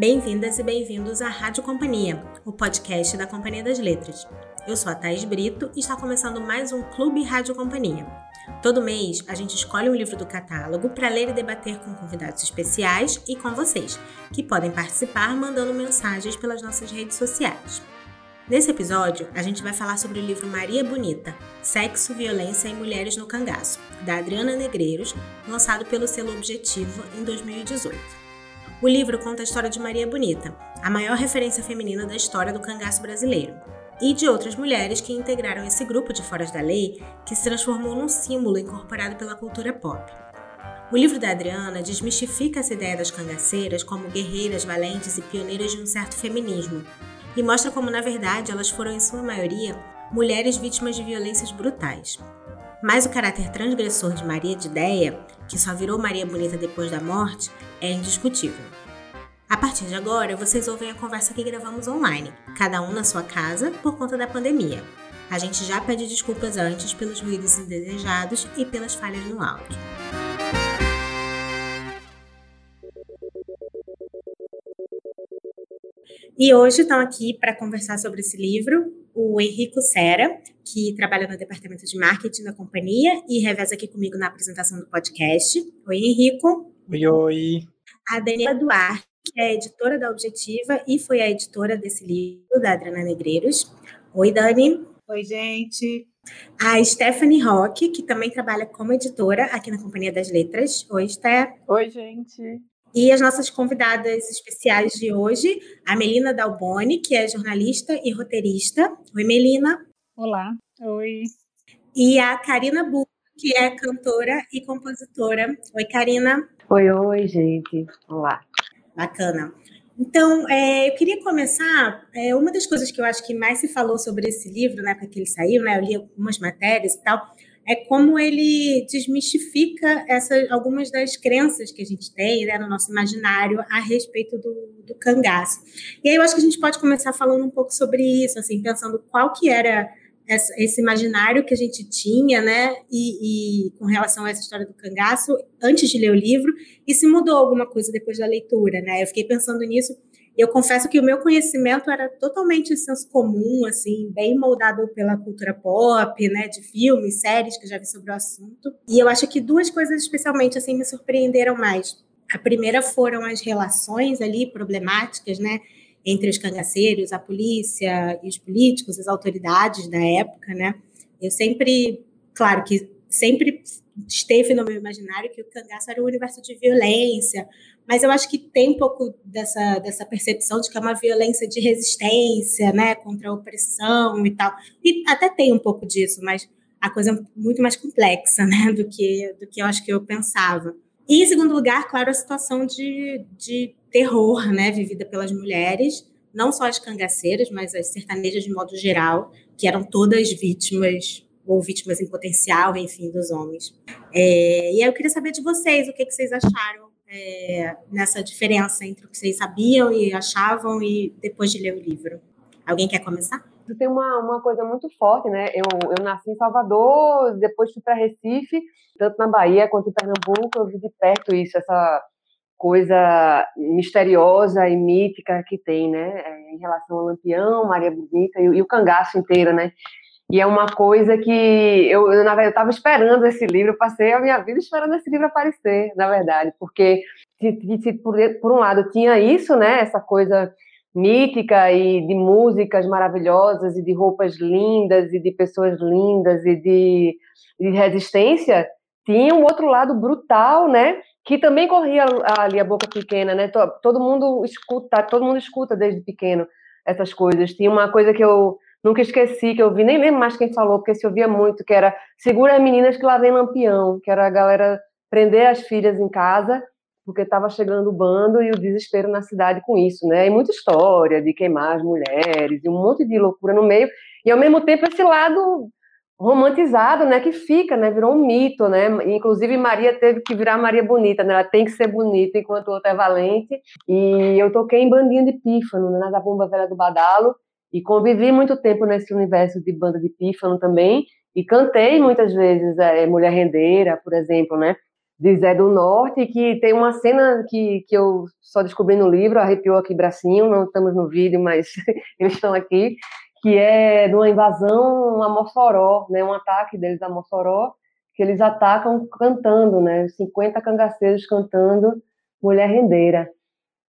Bem-vindas e bem-vindos à Rádio Companhia, o podcast da Companhia das Letras. Eu sou a Thais Brito e está começando mais um Clube Rádio Companhia. Todo mês a gente escolhe um livro do catálogo para ler e debater com convidados especiais e com vocês, que podem participar mandando mensagens pelas nossas redes sociais. Nesse episódio, a gente vai falar sobre o livro Maria Bonita: Sexo, Violência e Mulheres no Cangaço, da Adriana Negreiros, lançado pelo selo Objetivo em 2018. O livro conta a história de Maria Bonita, a maior referência feminina da história do cangaço brasileiro, e de outras mulheres que integraram esse grupo de foras da lei que se transformou num símbolo incorporado pela cultura pop. O livro da Adriana desmistifica essa ideia das cangaceiras como guerreiras valentes e pioneiras de um certo feminismo, e mostra como, na verdade, elas foram, em sua maioria, mulheres vítimas de violências brutais. Mas o caráter transgressor de Maria de Ideia, que só virou Maria Bonita depois da morte, é indiscutível. A partir de agora, vocês ouvem a conversa que gravamos online, cada um na sua casa, por conta da pandemia. A gente já pede desculpas antes pelos ruídos indesejados e pelas falhas no áudio. E hoje estão aqui para conversar sobre esse livro o Henrico Sera, que trabalha no departamento de marketing da companhia e reveza aqui comigo na apresentação do podcast. Oi, Henrico. Oi, oi. A Daniela Duarte, que é editora da Objetiva e foi a editora desse livro, da Adriana Negreiros. Oi, Dani. Oi, gente. A Stephanie Roque, que também trabalha como editora aqui na Companhia das Letras. Oi, Steph. Oi, gente. E as nossas convidadas especiais de hoje, a Melina Dalboni, que é jornalista e roteirista. Oi, Melina. Olá. Oi. E a Karina Bu, que é cantora e compositora. Oi, Karina. Oi, oi, gente. Olá. Bacana. Então, é, eu queria começar. É, uma das coisas que eu acho que mais se falou sobre esse livro, na época que ele saiu, né? Eu li algumas matérias e tal é como ele desmistifica essas, algumas das crenças que a gente tem né, no nosso imaginário a respeito do, do cangaço. E aí eu acho que a gente pode começar falando um pouco sobre isso, assim, pensando qual que era essa, esse imaginário que a gente tinha, né, e, e, com relação a essa história do cangaço antes de ler o livro, e se mudou alguma coisa depois da leitura, né? Eu fiquei pensando nisso eu confesso que o meu conhecimento era totalmente senso comum, assim, bem moldado pela cultura pop, né, de filmes, séries que eu já vi sobre o assunto. E eu acho que duas coisas especialmente assim me surpreenderam mais. A primeira foram as relações ali problemáticas, né, entre os cangaceiros, a polícia e os políticos, as autoridades da época, né? Eu sempre, claro que sempre esteve no meu imaginário que o cangaço era um universo de violência, mas eu acho que tem um pouco dessa, dessa percepção de que é uma violência de resistência, né, contra a opressão e tal. E até tem um pouco disso, mas a coisa é muito mais complexa, né, do que, do que eu acho que eu pensava. E, em segundo lugar, claro, a situação de, de terror, né, vivida pelas mulheres, não só as cangaceiras, mas as sertanejas de modo geral, que eram todas vítimas ou vítimas em potencial, enfim, dos homens. É, e aí eu queria saber de vocês, o que, que vocês acharam é, nessa diferença entre o que vocês sabiam e achavam e depois de ler o livro? Alguém quer começar? Tem uma, uma coisa muito forte, né? Eu, eu nasci em Salvador, depois fui para Recife, tanto na Bahia quanto em Pernambuco, eu vi de perto isso, essa coisa misteriosa e mítica que tem, né? É, em relação ao Lampião, Maria Bonita e, e o cangaço inteiro, né? E é uma coisa que eu, eu na verdade, estava esperando esse livro, passei a minha vida esperando esse livro aparecer, na verdade, porque se, se por, por, um lado tinha isso, né, essa coisa mítica e de músicas maravilhosas e de roupas lindas e de pessoas lindas e de, de resistência, tinha um outro lado brutal, né, que também corria ali a boca pequena, né, todo mundo escuta, todo mundo escuta desde pequeno essas coisas. Tinha uma coisa que eu Nunca esqueci que eu vi, nem lembro mais quem falou, porque se ouvia muito, que era segura as meninas que lá vem lampião, que era a galera prender as filhas em casa, porque estava chegando o bando e o desespero na cidade com isso, né? E muita história de queimar as mulheres, e um monte de loucura no meio, e ao mesmo tempo esse lado romantizado, né, que fica, né, virou um mito, né, inclusive Maria teve que virar Maria Bonita, né, ela tem que ser bonita enquanto o outro é valente, e eu toquei em Bandinha de Pífano, né, na Zabumba Velha do Badalo, e convivi muito tempo nesse universo de banda de pífano também, e cantei muitas vezes é, Mulher Rendeira, por exemplo, né? de Zé do Norte, que tem uma cena que, que eu só descobri no livro, arrepiou aqui bracinho, não estamos no vídeo, mas eles estão aqui, que é de uma invasão a Mossoró, né, um ataque deles a Mossoró, que eles atacam cantando, né, 50 cangaceiros cantando Mulher Rendeira.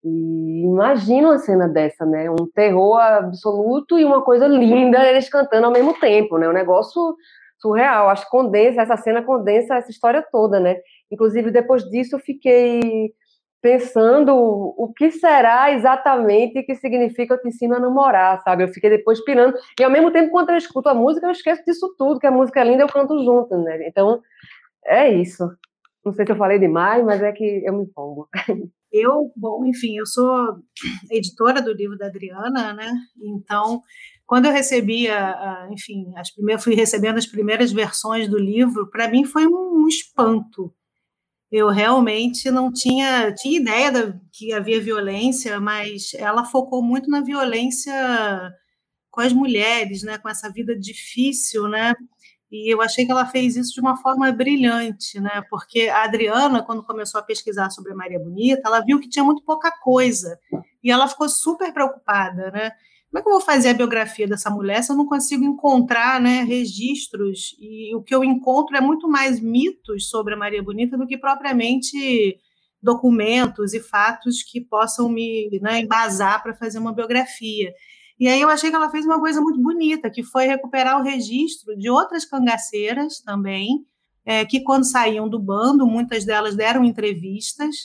E imagina uma cena dessa, né, um terror absoluto e uma coisa linda, eles cantando ao mesmo tempo, né, um negócio surreal. Acho que condensa, essa cena condensa essa história toda, né? Inclusive, depois disso, eu fiquei pensando o que será exatamente que significa te ensino a namorar, sabe? Eu fiquei depois pirando. E ao mesmo tempo, quando eu escuto a música, eu esqueço disso tudo, que a música é linda, eu canto junto, né? Então, é isso. Não sei se eu falei demais, mas é que eu me empolgo. Eu, bom, enfim, eu sou editora do livro da Adriana, né? Então, quando eu recebia, enfim, as primeiras, fui recebendo as primeiras versões do livro, para mim foi um, espanto. Eu realmente não tinha, tinha ideia da, que havia violência, mas ela focou muito na violência com as mulheres, né, com essa vida difícil, né? E eu achei que ela fez isso de uma forma brilhante, né? Porque a Adriana, quando começou a pesquisar sobre a Maria Bonita, ela viu que tinha muito pouca coisa e ela ficou super preocupada, né? como é que eu vou fazer a biografia dessa mulher se eu não consigo encontrar né, registros? E o que eu encontro é muito mais mitos sobre a Maria Bonita do que propriamente documentos e fatos que possam me né, embasar para fazer uma biografia. E aí eu achei que ela fez uma coisa muito bonita, que foi recuperar o registro de outras cangaceiras também, é, que quando saíam do bando, muitas delas deram entrevistas,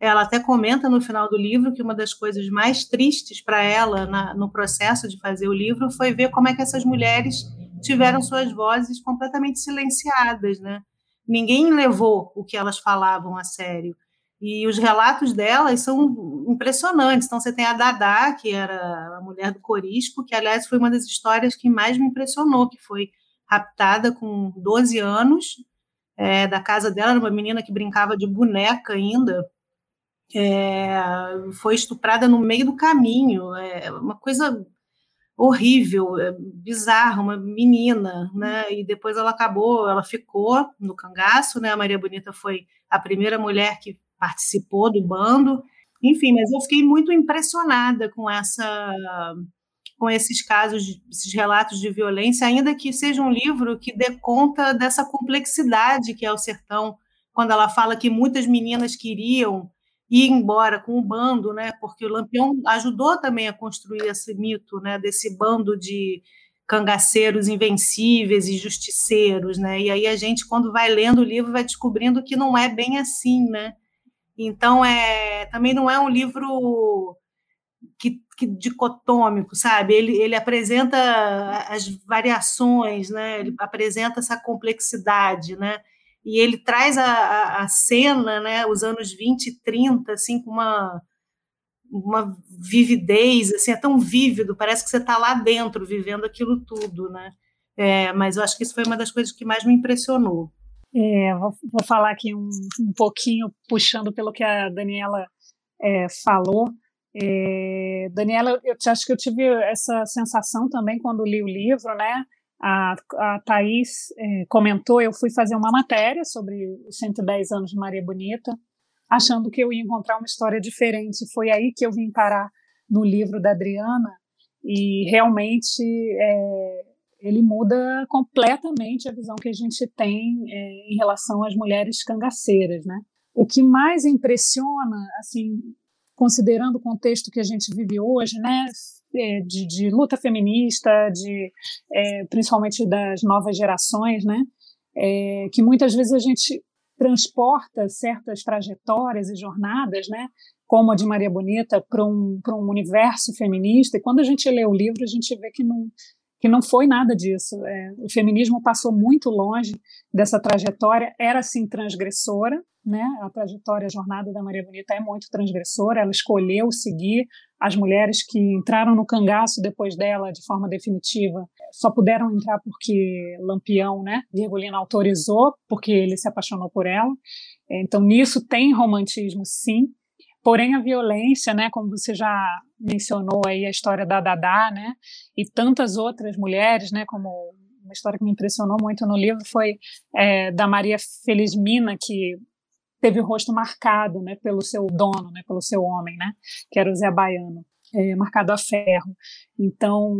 ela até comenta no final do livro que uma das coisas mais tristes para ela na, no processo de fazer o livro foi ver como é que essas mulheres tiveram suas vozes completamente silenciadas, né? Ninguém levou o que elas falavam a sério. E os relatos delas são impressionantes. Então, você tem a Dadá, que era a mulher do Corisco, que, aliás, foi uma das histórias que mais me impressionou, que foi raptada com 12 anos é, da casa dela, era uma menina que brincava de boneca ainda, é, foi estuprada no meio do caminho, é uma coisa horrível, é, bizarra, uma menina, né? E depois ela acabou, ela ficou no cangaço, né? A Maria Bonita foi a primeira mulher que participou do bando. Enfim, mas eu fiquei muito impressionada com essa com esses casos, esses relatos de violência, ainda que seja um livro que dê conta dessa complexidade que é o sertão, quando ela fala que muitas meninas queriam ir embora com o bando, né? Porque o Lampião ajudou também a construir esse mito, né? Desse bando de cangaceiros invencíveis e justiceiros, né? E aí a gente, quando vai lendo o livro, vai descobrindo que não é bem assim, né? Então é também não é um livro que, que dicotômico, sabe? Ele, ele apresenta as variações, né? Ele apresenta essa complexidade, né? e ele traz a, a, cena, né, os anos 20 e 30, assim, com uma, uma vividez, assim, é tão vívido, parece que você está lá dentro, vivendo aquilo tudo, né, é, mas eu acho que isso foi uma das coisas que mais me impressionou. É, vou, vou, falar aqui um, um, pouquinho, puxando pelo que a Daniela é, falou, é, Daniela, eu acho que eu tive essa sensação também quando li o livro, né, a, a Thaís é, comentou, eu fui fazer uma matéria sobre os 110 anos de Maria Bonita, achando que eu ia encontrar uma história diferente. Foi aí que eu vim parar no livro da Adriana e realmente é, ele muda completamente a visão que a gente tem é, em relação às mulheres cangaceiras, né? O que mais impressiona, assim, considerando o contexto que a gente vive hoje, né, é, de, de luta feminista, de é, principalmente das novas gerações, né? É, que muitas vezes a gente transporta certas trajetórias e jornadas, né? Como a de Maria Bonita para um um universo feminista. E quando a gente lê o livro, a gente vê que não que não foi nada disso. É, o feminismo passou muito longe dessa trajetória, era sim transgressora, né? A trajetória, a jornada da Maria Bonita é muito transgressora. Ela escolheu seguir as mulheres que entraram no cangaço depois dela de forma definitiva. Só puderam entrar porque Lampião, né? Virgulina autorizou, porque ele se apaixonou por ela. Então nisso tem romantismo, sim. Porém, a violência, né, como você já mencionou aí a história da Dadá, né, e tantas outras mulheres, né, como uma história que me impressionou muito no livro foi é, da Maria Felizmina, que teve o rosto marcado, né, pelo seu dono, né, pelo seu homem, né, que era o Zé Baiano, é, marcado a ferro. Então,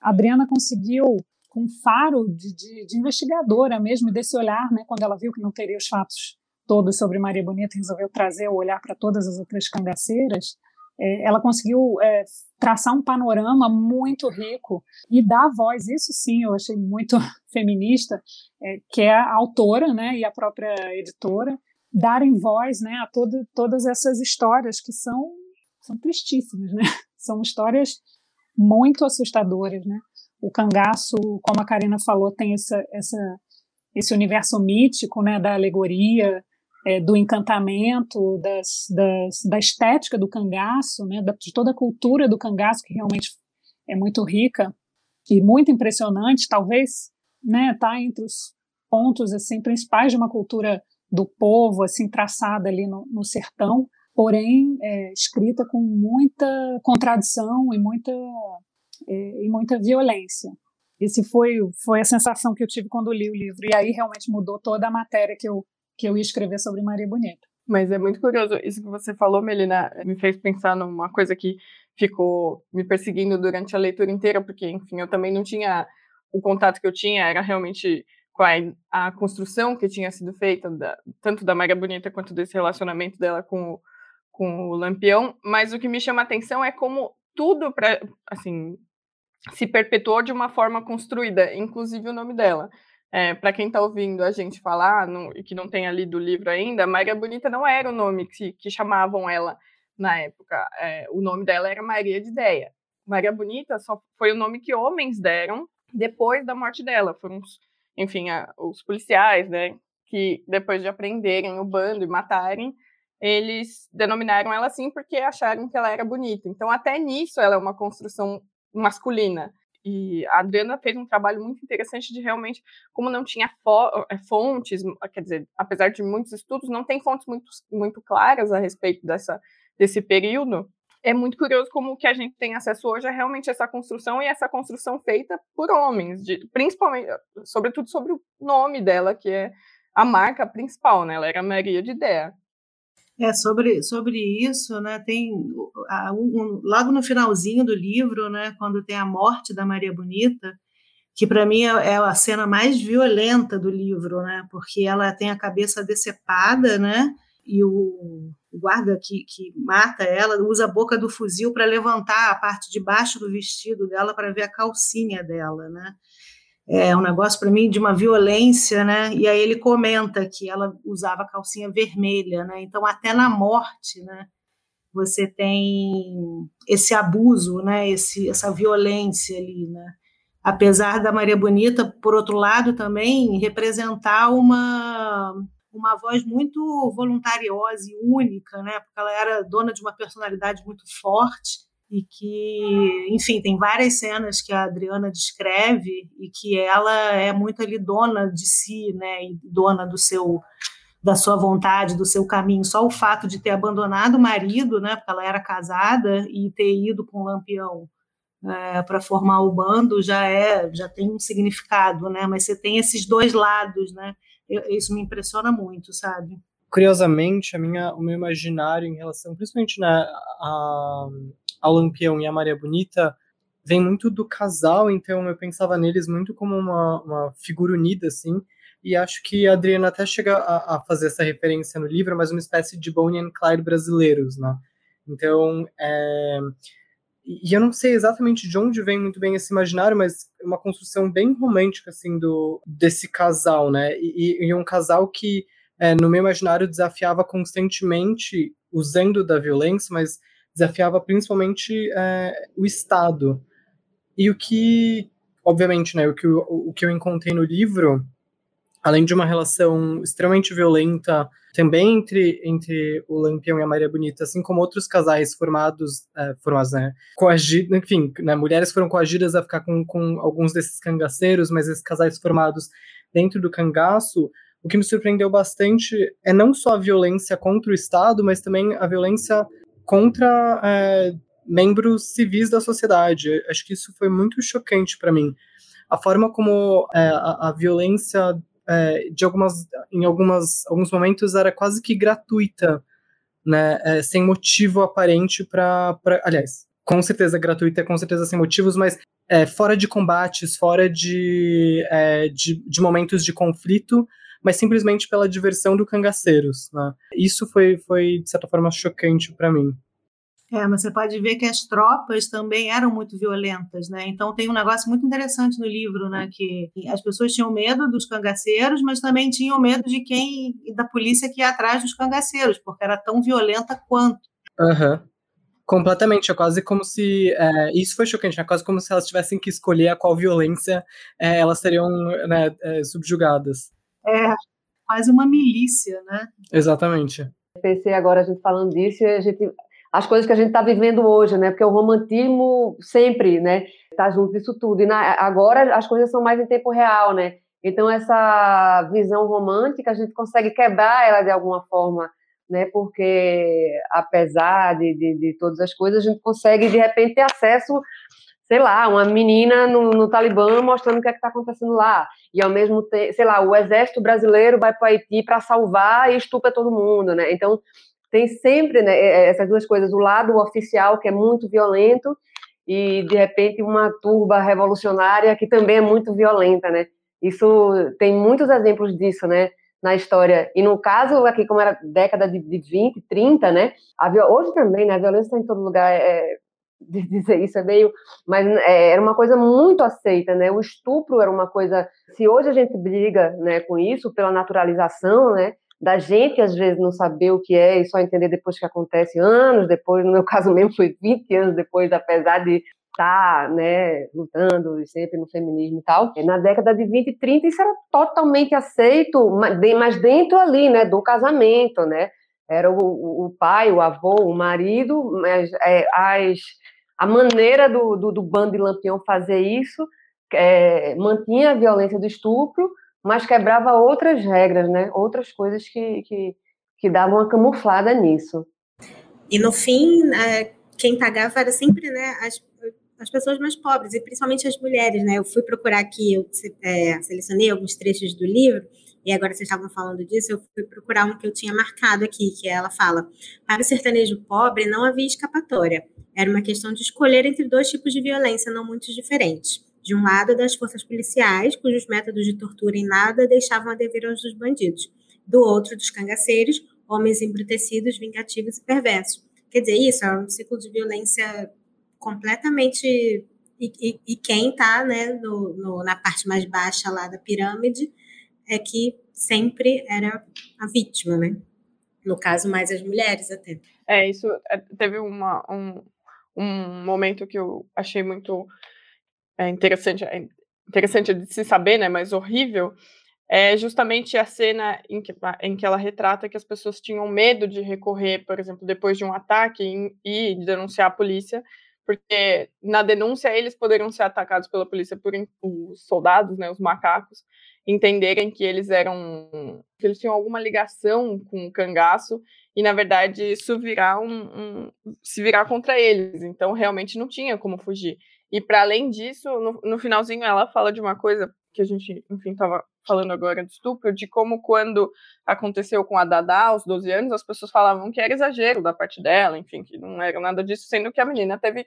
a Adriana conseguiu com um faro de, de, de, investigadora mesmo, desse olhar, né, quando ela viu que não teria os fatos todos sobre Maria Bonita, resolveu trazer o olhar para todas as outras cangaceiras, é, ela conseguiu é, traçar um panorama muito rico e dar voz, isso sim eu achei muito feminista, é, que é a autora né, e a própria editora, darem voz né, a todo, todas essas histórias que são, são tristíssimas, né? são histórias muito assustadoras. Né? O cangaço, como a Karina falou, tem essa, essa, esse universo mítico né, da alegoria, é, do encantamento, das, das, da estética do cangaço, né, de toda a cultura do cangaço, que realmente é muito rica e muito impressionante, talvez né, tá entre os pontos assim principais de uma cultura do povo, assim traçada ali no, no sertão, porém é, escrita com muita contradição e muita é, e muita violência. Esse foi foi a sensação que eu tive quando li o livro e aí realmente mudou toda a matéria que eu que eu ia escrever sobre Maria Bonita. Mas é muito curioso. Isso que você falou, Melina, me fez pensar numa coisa que ficou me perseguindo durante a leitura inteira, porque, enfim, eu também não tinha. O contato que eu tinha era realmente com a, a construção que tinha sido feita, da, tanto da Maria Bonita quanto desse relacionamento dela com, com o Lampião. Mas o que me chama a atenção é como tudo, pra, assim, se perpetuou de uma forma construída, inclusive o nome dela. É, para quem está ouvindo a gente falar e que não tenha lido o livro ainda, Maria Bonita não era o nome que, que chamavam ela na época. É, o nome dela era Maria de Ideia. Maria Bonita só foi o nome que homens deram depois da morte dela. Foram, enfim, a, os policiais, né, que depois de aprenderem o bando e matarem, eles denominaram ela assim porque acharam que ela era bonita. Então, até nisso, ela é uma construção masculina. E a Adriana fez um trabalho muito interessante de realmente, como não tinha eh, fontes, quer dizer, apesar de muitos estudos, não tem fontes muito, muito claras a respeito dessa, desse período. É muito curioso como o que a gente tem acesso hoje é realmente essa construção e essa construção feita por homens, de, principalmente, sobretudo sobre o nome dela, que é a marca principal, né? Ela era Maria de Ideia. É, sobre, sobre isso, né, tem um, logo no finalzinho do livro, né, quando tem a morte da Maria Bonita, que para mim é, é, a cena mais violenta do livro, né, porque ela tem a cabeça decepada, né, e o, o guarda que, que mata ela usa a boca do fuzil para levantar a parte de baixo do vestido dela para ver a calcinha dela, né, é um negócio para mim de uma violência, né? E aí ele comenta que ela usava calcinha vermelha, né? Então até na morte, né? Você tem esse abuso, né? Esse, essa violência ali, né? Apesar da Maria Bonita, por outro lado, também representar uma uma voz muito voluntariosa e única, né? Porque ela era dona de uma personalidade muito forte e que, enfim, tem várias cenas que a Adriana descreve e que ela é muito ali dona de si, né, e dona do seu da sua vontade, do seu caminho. Só o fato de ter abandonado o marido, né, porque ela era casada e ter ido com o Lampião é, para formar o bando já é já tem um significado, né? Mas você tem esses dois lados, né? Eu, isso me impressiona muito, sabe? Curiosamente, a minha, o meu imaginário em relação, principalmente na a, ao Lampião e a Maria Bonita vem muito do casal, então eu pensava neles muito como uma, uma figura unida, assim, e acho que a Adriana até chega a, a, fazer essa referência no livro, mas uma espécie de Bonnie and Clyde brasileiros, né? Então, é... e eu não sei exatamente de onde vem muito bem esse imaginário, mas uma construção bem romântica, assim, do, desse casal, né? E, e um casal que, é, no meu imaginário, desafiava constantemente, usando da violência, mas desafiava principalmente é, o Estado. E o que, obviamente, né, o que, o, o que eu encontrei no livro, além de uma relação extremamente violenta também entre, entre o Lampião e a Maria Bonita, assim como outros casais formados, é, formados, né, coagidos, enfim, né, mulheres foram coagidas a ficar com, com alguns desses cangaceiros, mas esses casais formados dentro do cangaço, o que me surpreendeu bastante é não só a violência contra o Estado, mas também a violência contra é, membros civis da sociedade. Acho que isso foi muito chocante para mim. A forma como é, a, a, violência é, de algumas, em algumas, alguns momentos era quase que gratuita, né, é, sem motivo aparente para, aliás, com certeza gratuita, com certeza sem motivos, mas é, fora de combates, fora de, é, de, de, momentos de conflito, mas simplesmente pela diversão do cangaceiros. Né? Isso foi, foi, de certa forma, chocante para mim. É, mas você pode ver que as tropas também eram muito violentas, né? Então tem um negócio muito interessante no livro, né? Que as pessoas tinham medo dos cangaceiros, mas também tinham medo de quem da polícia que ia atrás dos cangaceiros, porque era tão violenta quanto. Uhum. Completamente, é quase como se. É, isso foi chocante, é quase como se elas tivessem que escolher a qual violência é, elas seriam né, é, subjugadas. É, quase uma milícia, né? Exatamente. Pensei agora a gente falando disso a gente. As coisas que a gente está vivendo hoje, né? Porque o romantismo sempre, né? Está junto disso tudo. E na, agora as coisas são mais em tempo real, né? Então, essa visão romântica, a gente consegue quebrar ela de alguma forma né? Porque apesar de, de, de, todas as coisas, a gente consegue de repente ter acesso, sei lá, uma menina no, no Talibã mostrando o que é está acontecendo lá e ao mesmo tempo, sei lá, o exército brasileiro vai para o Haiti para salvar e estupra todo mundo, né? Então tem sempre né, essas duas coisas, o lado oficial que é muito violento e de repente uma turba revolucionária que também é muito violenta, né? Isso tem muitos exemplos disso, né? na história. E no caso, aqui, como era década de, de 20, 30, né? A, hoje também, né? A violência está em todo lugar. É, dizer isso é meio. Mas é, era uma coisa muito aceita, né? O estupro era uma coisa. Se hoje a gente briga né, com isso, pela naturalização, né? Da gente, às vezes, não saber o que é e só entender depois que acontece, anos depois, no meu caso mesmo, foi 20 anos depois, apesar de tá, né, lutando sempre no feminismo e tal. Na década de 20 e 30 isso era totalmente aceito, mas dentro ali, né, do casamento, né? Era o, o pai, o avô, o marido, mas é, as, a maneira do, do, do bando de lampião fazer isso é, mantinha a violência do estupro, mas quebrava outras regras, né? Outras coisas que, que, que davam uma camuflada nisso. E no fim, é, quem pagava era sempre né, as as pessoas mais pobres, e principalmente as mulheres, né? Eu fui procurar aqui, eu é, selecionei alguns trechos do livro, e agora vocês estavam falando disso, eu fui procurar um que eu tinha marcado aqui, que ela fala: para o sertanejo pobre não havia escapatória. Era uma questão de escolher entre dois tipos de violência não muito diferentes. De um lado, das forças policiais, cujos métodos de tortura em nada deixavam a dever aos dos bandidos. Do outro, dos cangaceiros, homens embrutecidos, vingativos e perversos. Quer dizer, isso é um ciclo de violência completamente. E, e, e quem está né, no, no, na parte mais baixa lá da pirâmide é que sempre era a vítima, né? No caso, mais as mulheres até. É, isso é, teve uma, um, um momento que eu achei muito é, interessante, é, interessante de se saber, né? Mas horrível, é justamente a cena em que, em que ela retrata que as pessoas tinham medo de recorrer, por exemplo, depois de um ataque e, e denunciar a polícia, porque na denúncia eles poderiam ser atacados pela polícia por os soldados, né, os macacos, entenderem que eles eram, que eles tinham alguma ligação com o cangaço e na verdade isso virar um, um se virar contra eles. Então realmente não tinha como fugir. E para além disso, no, no, finalzinho ela fala de uma coisa que a gente, enfim, estava falando agora do estupro, de como quando aconteceu com a Dada aos 12 anos, as pessoas falavam que era exagero da parte dela, enfim, que não era nada disso, sendo que a menina teve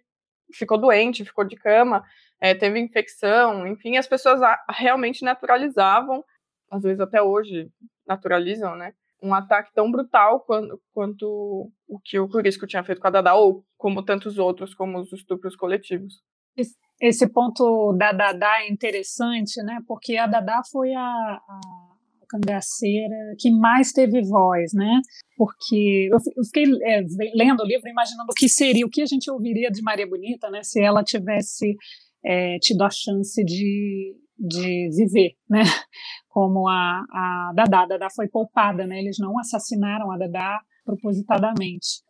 ficou doente, ficou de cama, é, teve infecção, enfim, as pessoas realmente naturalizavam, às vezes até hoje naturalizam, né? Um ataque tão brutal quanto, quanto o que o Curisco tinha feito com a Dada, ou como tantos outros, como os estupros coletivos. Esse ponto da Dada é interessante, né? Porque a Dada foi a, a cangaceira que mais teve voz, né? Porque eu fiquei é, lendo o livro imaginando o que seria, o que a gente ouviria de Maria Bonita, né? Se ela tivesse é, tido a chance de, de viver, né? Como a, a Dadá. A Dadá foi poupada, né? Eles não assassinaram a Dadá propositadamente.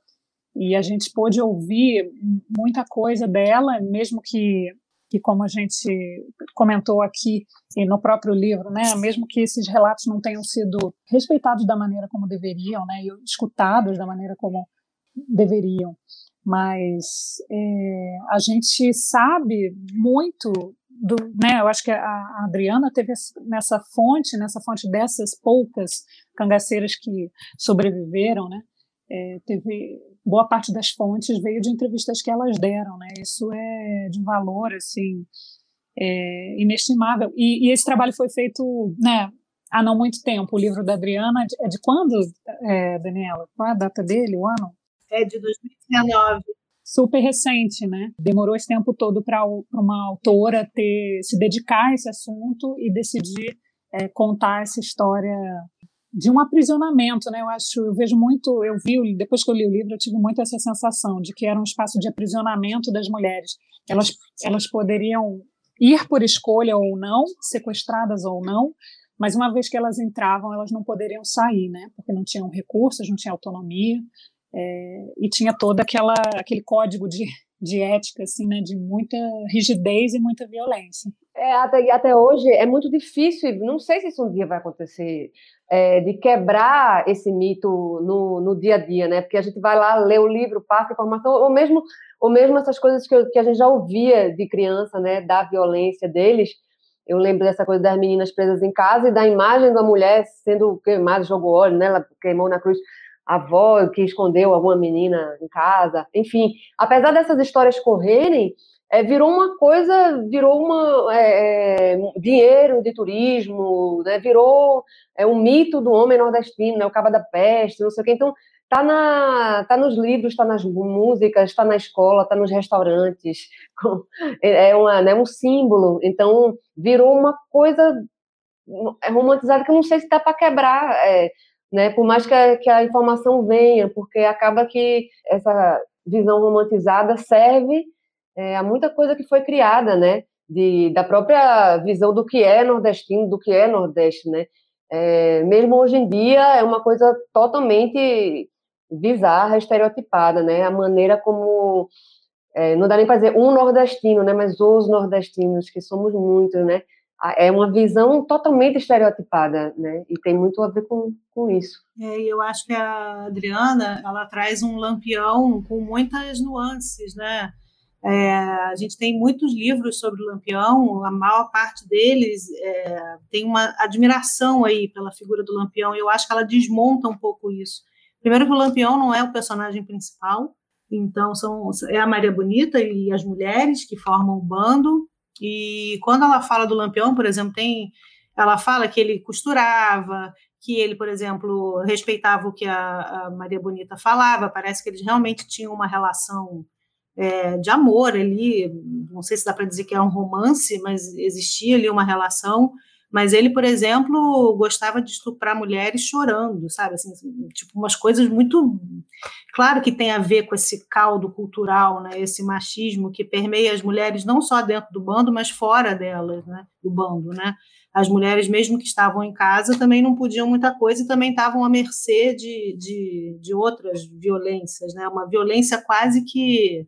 E a gente pôde ouvir muita coisa dela, mesmo que que como a gente comentou aqui e no próprio livro, né, mesmo que esses relatos não tenham sido respeitados da maneira como deveriam, né, e escutados da maneira como deveriam, mas é, a gente sabe muito do, né, eu acho que a, a Adriana teve nessa fonte, nessa fonte dessas poucas cangaceiras que sobreviveram, né, é, teve boa parte das fontes veio de entrevistas que elas deram, né, isso é de um valor, assim, é, inestimável, e, e, esse trabalho foi feito, né, há não muito tempo, o livro da Adriana, é de quando, é, Daniela? Qual é a data dele, o ano? É de 2019 super recente, né? Demorou esse tempo todo para uma autora ter se dedicar a esse assunto e decidir é, contar essa história de um aprisionamento, né? Eu acho, eu vejo muito, eu vi depois que eu li o livro, eu tive muito essa sensação de que era um espaço de aprisionamento das mulheres. Elas elas poderiam ir por escolha ou não, sequestradas ou não, mas uma vez que elas entravam, elas não poderiam sair, né? Porque não tinham recursos, não tinham autonomia, é, e tinha todo aquela, aquele código de, de ética, assim, né, de muita rigidez e muita violência. É, até, até hoje é muito difícil, não sei se isso um dia vai acontecer, é, de quebrar esse mito no, no dia a dia, né? Porque a gente vai lá, lê o livro, passa informação, ou mesmo, ou mesmo essas coisas que, eu, que a gente já ouvia de criança, né? Da violência deles. Eu lembro dessa coisa das meninas presas em casa e da imagem da mulher sendo queimada, jogou óleo, né? Ela queimou na cruz avó que escondeu alguma menina em casa, enfim, apesar dessas histórias correrem, é, virou uma coisa, virou uma é, é, dinheiro de turismo, né, virou é, um mito do homem nordestino, né, o cabo da peste, não sei o quê. Então, tá, na, tá nos livros, está nas músicas, está na escola, está nos restaurantes, é, é uma, né, um símbolo. Então, virou uma coisa é romantizada que eu não sei se dá para quebrar. É, né? Por mais que a, que a informação venha, porque acaba que essa visão romantizada serve é, a muita coisa que foi criada, né? De, da própria visão do que é nordestino, do que é nordeste, né? É, mesmo hoje em dia é uma coisa totalmente bizarra, estereotipada, né? A maneira como é, não dá nem para dizer um nordestino, né? Mas os nordestinos que somos muitos, né? É uma visão totalmente estereotipada, né? E tem muito a ver com, com isso. É, eu acho que a Adriana, ela traz um lampião com muitas nuances, né? É, a gente tem muitos livros sobre o Lampião, a maior parte deles é, tem uma admiração aí pela figura do Lampião, e eu acho que ela desmonta um pouco isso. Primeiro que o Lampião não é o personagem principal, então são, é a Maria Bonita e as mulheres que formam o bando, e quando ela fala do Lampião, por exemplo, tem, ela fala que ele costurava, que ele, por exemplo, respeitava o que a, a Maria Bonita falava. Parece que eles realmente tinham uma relação é, de amor ali. Não sei se dá para dizer que é um romance, mas existia ali uma relação. Mas ele, por exemplo, gostava de estuprar mulheres chorando, sabe? Assim, tipo, umas coisas muito. Claro que tem a ver com esse caldo cultural, né? esse machismo que permeia as mulheres não só dentro do bando, mas fora delas, né? do bando. Né? As mulheres, mesmo que estavam em casa, também não podiam muita coisa e também estavam à mercê de, de, de outras violências, né? uma violência quase que.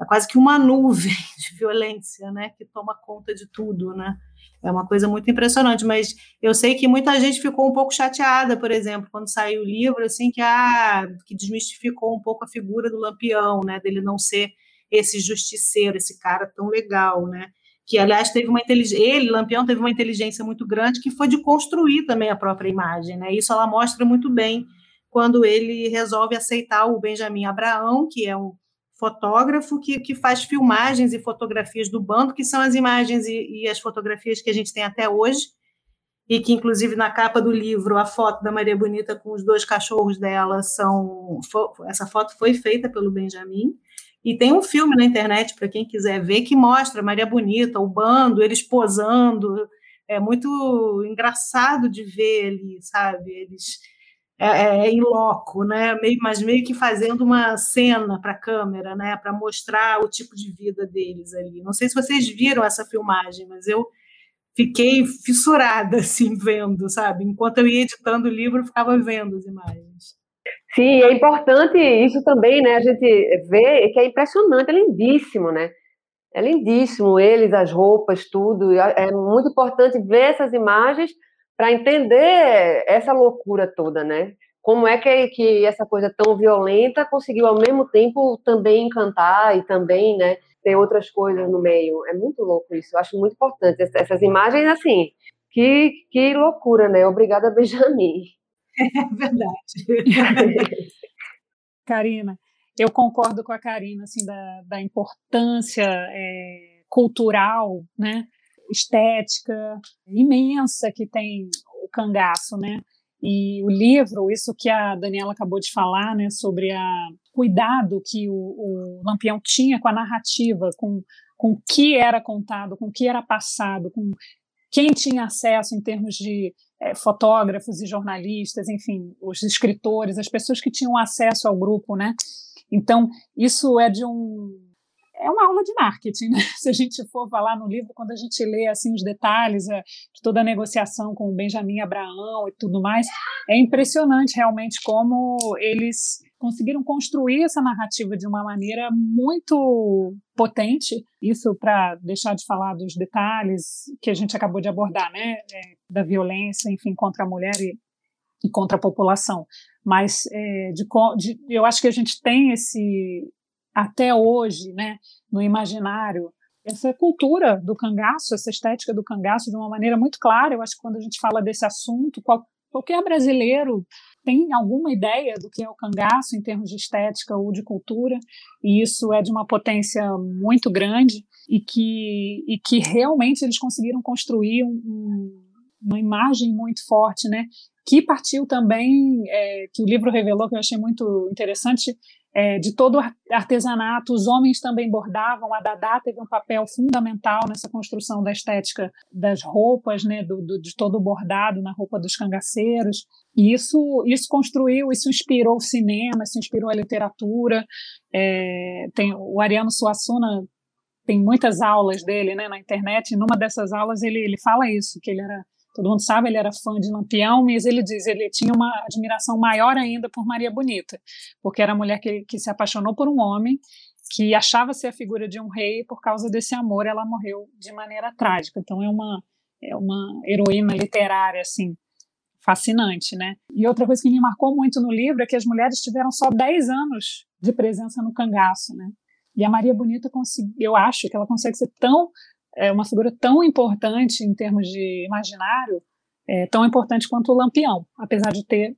É quase que uma nuvem de violência, né, que toma conta de tudo, né? É uma coisa muito impressionante, mas eu sei que muita gente ficou um pouco chateada, por exemplo, quando saiu o livro, assim, que, ah, que desmistificou um pouco a figura do Lampião, né, dele não ser esse justiceiro, esse cara tão legal, né, que, aliás, teve uma inteligência, ele, Lampião, teve uma inteligência muito grande que foi de construir também a própria imagem, né, isso ela mostra muito bem quando ele resolve aceitar o Benjamin Abraão, que é um fotógrafo que, que faz filmagens e fotografias do bando, que são as imagens e, e, as fotografias que a gente tem até hoje, e que, inclusive, na capa do livro, a foto da Maria Bonita com os dois cachorros dela são. Essa foto foi feita pelo Benjamin. E tem um filme na internet, para quem quiser ver, que mostra Maria Bonita, o bando, eles posando. É muito engraçado de ver ali, sabe? Eles é, é, é em loco, né? Meio, mas meio que fazendo uma cena para a câmera, né? Para mostrar o tipo de vida deles ali. Não sei se vocês viram essa filmagem, mas eu fiquei fissurada assim vendo, sabe? Enquanto eu ia editando o livro, eu ficava vendo as imagens. Sim, é importante isso também, né? A gente vê que é impressionante, é lindíssimo, né? É lindíssimo, eles, as roupas, tudo. É muito importante ver essas imagens para entender essa loucura toda, né? Como é que, que essa coisa tão violenta conseguiu ao mesmo tempo também encantar e também, né, tem outras coisas no meio. É muito louco isso. Eu acho muito importante essas imagens, assim, que, que loucura, né? Obrigada, Benjamin. É verdade. Karina, eu concordo com a Karina, assim, da, da importância é, cultural, né? Estética imensa que tem o cangaço, né? E o livro, isso que a Daniela acabou de falar, né, sobre a cuidado que o, o Lampião tinha com a narrativa, com, com o que era contado, com o que era passado, com quem tinha acesso em termos de é, fotógrafos e jornalistas, enfim, os escritores, as pessoas que tinham acesso ao grupo, né? Então, isso é de um é uma aula de marketing, né? Se a gente for falar no livro, quando a gente lê assim os detalhes é, de toda a negociação com o Benjamin Abraão e tudo mais, é impressionante realmente como eles conseguiram construir essa narrativa de uma maneira muito potente. Isso para deixar de falar dos detalhes que a gente acabou de abordar, né? É, da violência, enfim, contra a mulher e, e contra a população. Mas é, de, de, eu acho que a gente tem esse até hoje, né, no imaginário, essa cultura do cangaço, essa estética do cangaço de uma maneira muito clara. Eu acho que quando a gente fala desse assunto, qual, qualquer brasileiro tem alguma ideia do que é o cangaço em termos de estética ou de cultura, e isso é de uma potência muito grande e que, e que realmente eles conseguiram construir um, uma imagem muito forte, né? Que partiu também, é, que o livro revelou, que eu achei muito interessante, é, de todo o artesanato, os homens também bordavam, a Dada teve um papel fundamental nessa construção da estética das roupas, né, do, do, de todo o bordado na roupa dos cangaceiros, e isso, isso construiu, isso inspirou o cinema, isso inspirou a literatura, é, tem, o Ariano Suassuna tem muitas aulas dele né, na internet, e numa dessas aulas ele, ele fala isso, que ele era todo mundo sabe, ele era fã de Lampião, mas ele diz, ele tinha uma admiração maior ainda por Maria Bonita, porque era a mulher que, que se apaixonou por um homem, que achava ser a figura de um rei, e por causa desse amor ela morreu de maneira trágica. Então é uma, é uma heroína literária, assim, fascinante, né? E outra coisa que me marcou muito no livro é que as mulheres tiveram só 10 anos de presença no cangaço, né? E a Maria Bonita conseguiu, eu acho que ela consegue ser tão é uma figura tão importante em termos de imaginário, é, tão importante quanto o Lampião, apesar de ter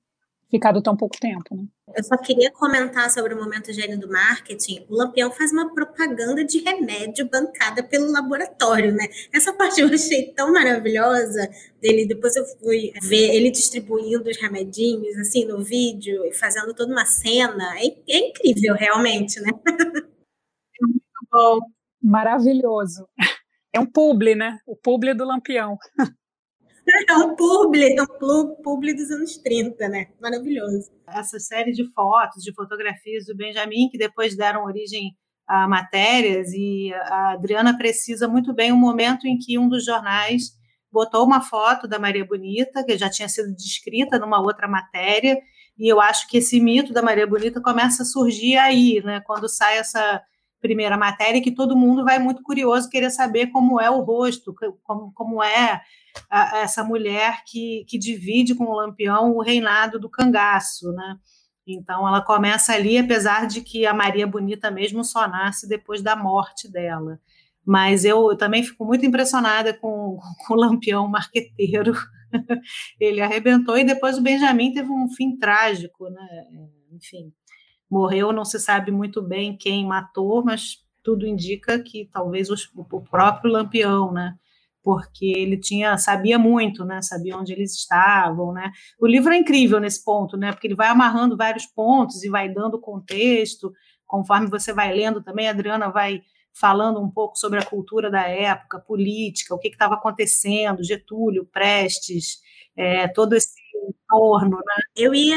ficado tão pouco tempo. Né? Eu só queria comentar sobre o momento gênio do marketing. O Lampião faz uma propaganda de remédio bancada pelo laboratório, né? Essa parte eu achei tão maravilhosa dele. Depois eu fui ver ele distribuindo os remedinhos, assim, no vídeo e fazendo toda uma cena. É, é incrível, realmente, né? Muito bom. Maravilhoso. É um publi, né? O publi do Lampião. É um publi, é um publi dos anos 30, né? Maravilhoso. Essa série de fotos, de fotografias do Benjamin, que depois deram origem a matérias, e a Adriana precisa muito bem o momento em que um dos jornais botou uma foto da Maria Bonita, que já tinha sido descrita numa outra matéria, e eu acho que esse mito da Maria Bonita começa a surgir aí, né? Quando sai essa primeira matéria, que todo mundo vai muito curioso querer saber como é o rosto, como, como é a, essa mulher que, que divide com o Lampião o reinado do cangaço, né? Então ela começa ali, apesar de que a Maria Bonita mesmo só nasce depois da morte dela. Mas eu, eu também fico muito impressionada com, com o Lampião marqueteiro. Ele arrebentou e depois o Benjamin teve um fim trágico, né? Enfim, morreu, não se sabe muito bem quem matou, mas tudo indica que talvez os, o próprio Lampião, né? Porque ele tinha, sabia muito, né? Sabia onde eles estavam, né? O livro é incrível nesse ponto, né? Porque ele vai amarrando vários pontos e vai dando contexto, conforme você vai lendo também, a Adriana vai falando um pouco sobre a cultura da época, política, o que estava acontecendo, Getúlio, Prestes, é, todo esse entorno, né? Eu ia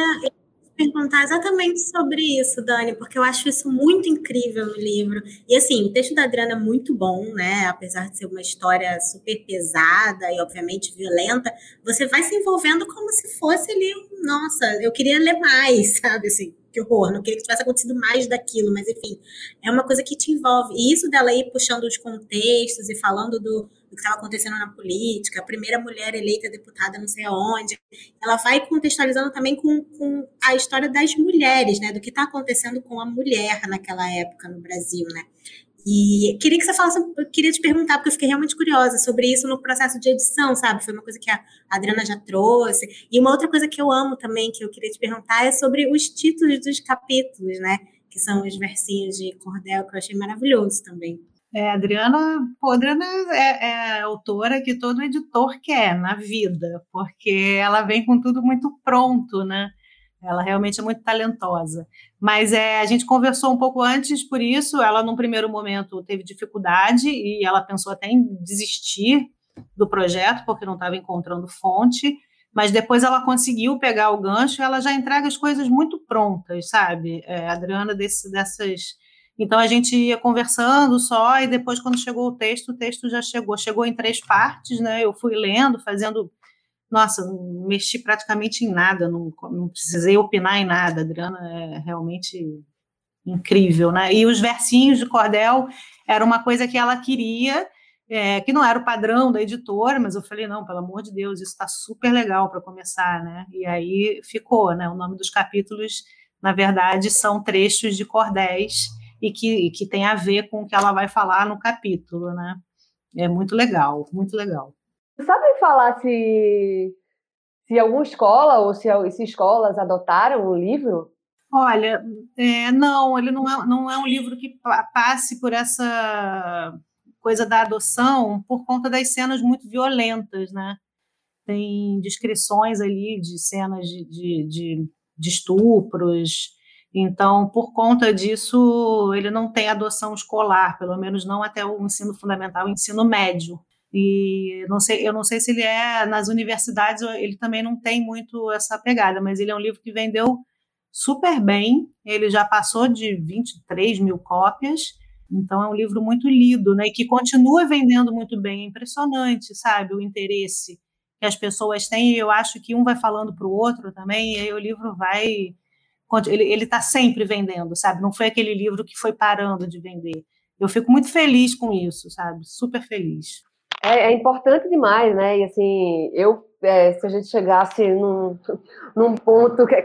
perguntar exatamente sobre isso, Dani, porque eu acho isso muito incrível no livro. E assim, o texto da Adriana é muito bom, né? Apesar de ser uma história super pesada e obviamente violenta, você vai se envolvendo como se fosse ali, nossa, eu queria ler mais, sabe assim? que horror, não queria que tivesse acontecido mais daquilo, mas enfim, é uma coisa que te envolve. E isso dela ir puxando os contextos e falando do, do que estava acontecendo na política, a primeira mulher eleita deputada não sei aonde, ela vai contextualizando também com, com a história das mulheres, né, do que está acontecendo com a mulher naquela época no Brasil, né. E queria que você falasse, eu queria te perguntar, porque eu fiquei realmente curiosa sobre isso no processo de edição, sabe? Foi uma coisa que a Adriana já trouxe. E uma outra coisa que eu amo também, que eu queria te perguntar, é sobre os títulos dos capítulos, né? Que são os versinhos de cordel, que eu achei maravilhoso também. É, Adriana, pô, Adriana é, é autora que todo editor quer na vida, porque ela vem com tudo muito pronto, né? Ela realmente é muito talentosa. Mas é, a gente conversou um pouco antes por isso. Ela, num primeiro momento, teve dificuldade e ela pensou até em desistir do projeto, porque não estava encontrando fonte. Mas depois ela conseguiu pegar o gancho e ela já entrega as coisas muito prontas, sabe? É, Adriana, desse, dessas. Então a gente ia conversando só, e depois, quando chegou o texto, o texto já chegou. Chegou em três partes, né? Eu fui lendo, fazendo nossa, não mexi praticamente em nada, não, não precisei opinar em nada. A Adriana é realmente incrível, né? E os versinhos de cordel era uma coisa que ela queria, é, que não era o padrão da editora, mas eu falei, não, pelo amor de Deus, isso está super legal para começar, né? E aí ficou, né? O nome dos capítulos, na verdade, são trechos de cordéis e que, que tem a ver com o que ela vai falar no capítulo, né? É muito legal, muito legal. Sabe falar se, se alguma escola ou se, se escolas adotaram o livro? Olha, é, não, ele não é, não é um livro que passe por essa coisa da adoção por conta das cenas muito violentas, né? Tem descrições ali de cenas de, de, de, de estupros, então, por conta disso, ele não tem adoção escolar, pelo menos não até o ensino fundamental, o ensino médio. E não sei, eu não sei se ele é nas universidades, ele também não tem muito essa pegada, mas ele é um livro que vendeu super bem. Ele já passou de 23 mil cópias, então é um livro muito lido, né? E que continua vendendo muito bem. É impressionante, sabe, o interesse que as pessoas têm. Eu acho que um vai falando para o outro também, e aí o livro vai. Ele está sempre vendendo, sabe? Não foi aquele livro que foi parando de vender. Eu fico muito feliz com isso, sabe? Super feliz. É, é, importante demais, né? E assim, eu, é, se a gente chegasse num, num ponto que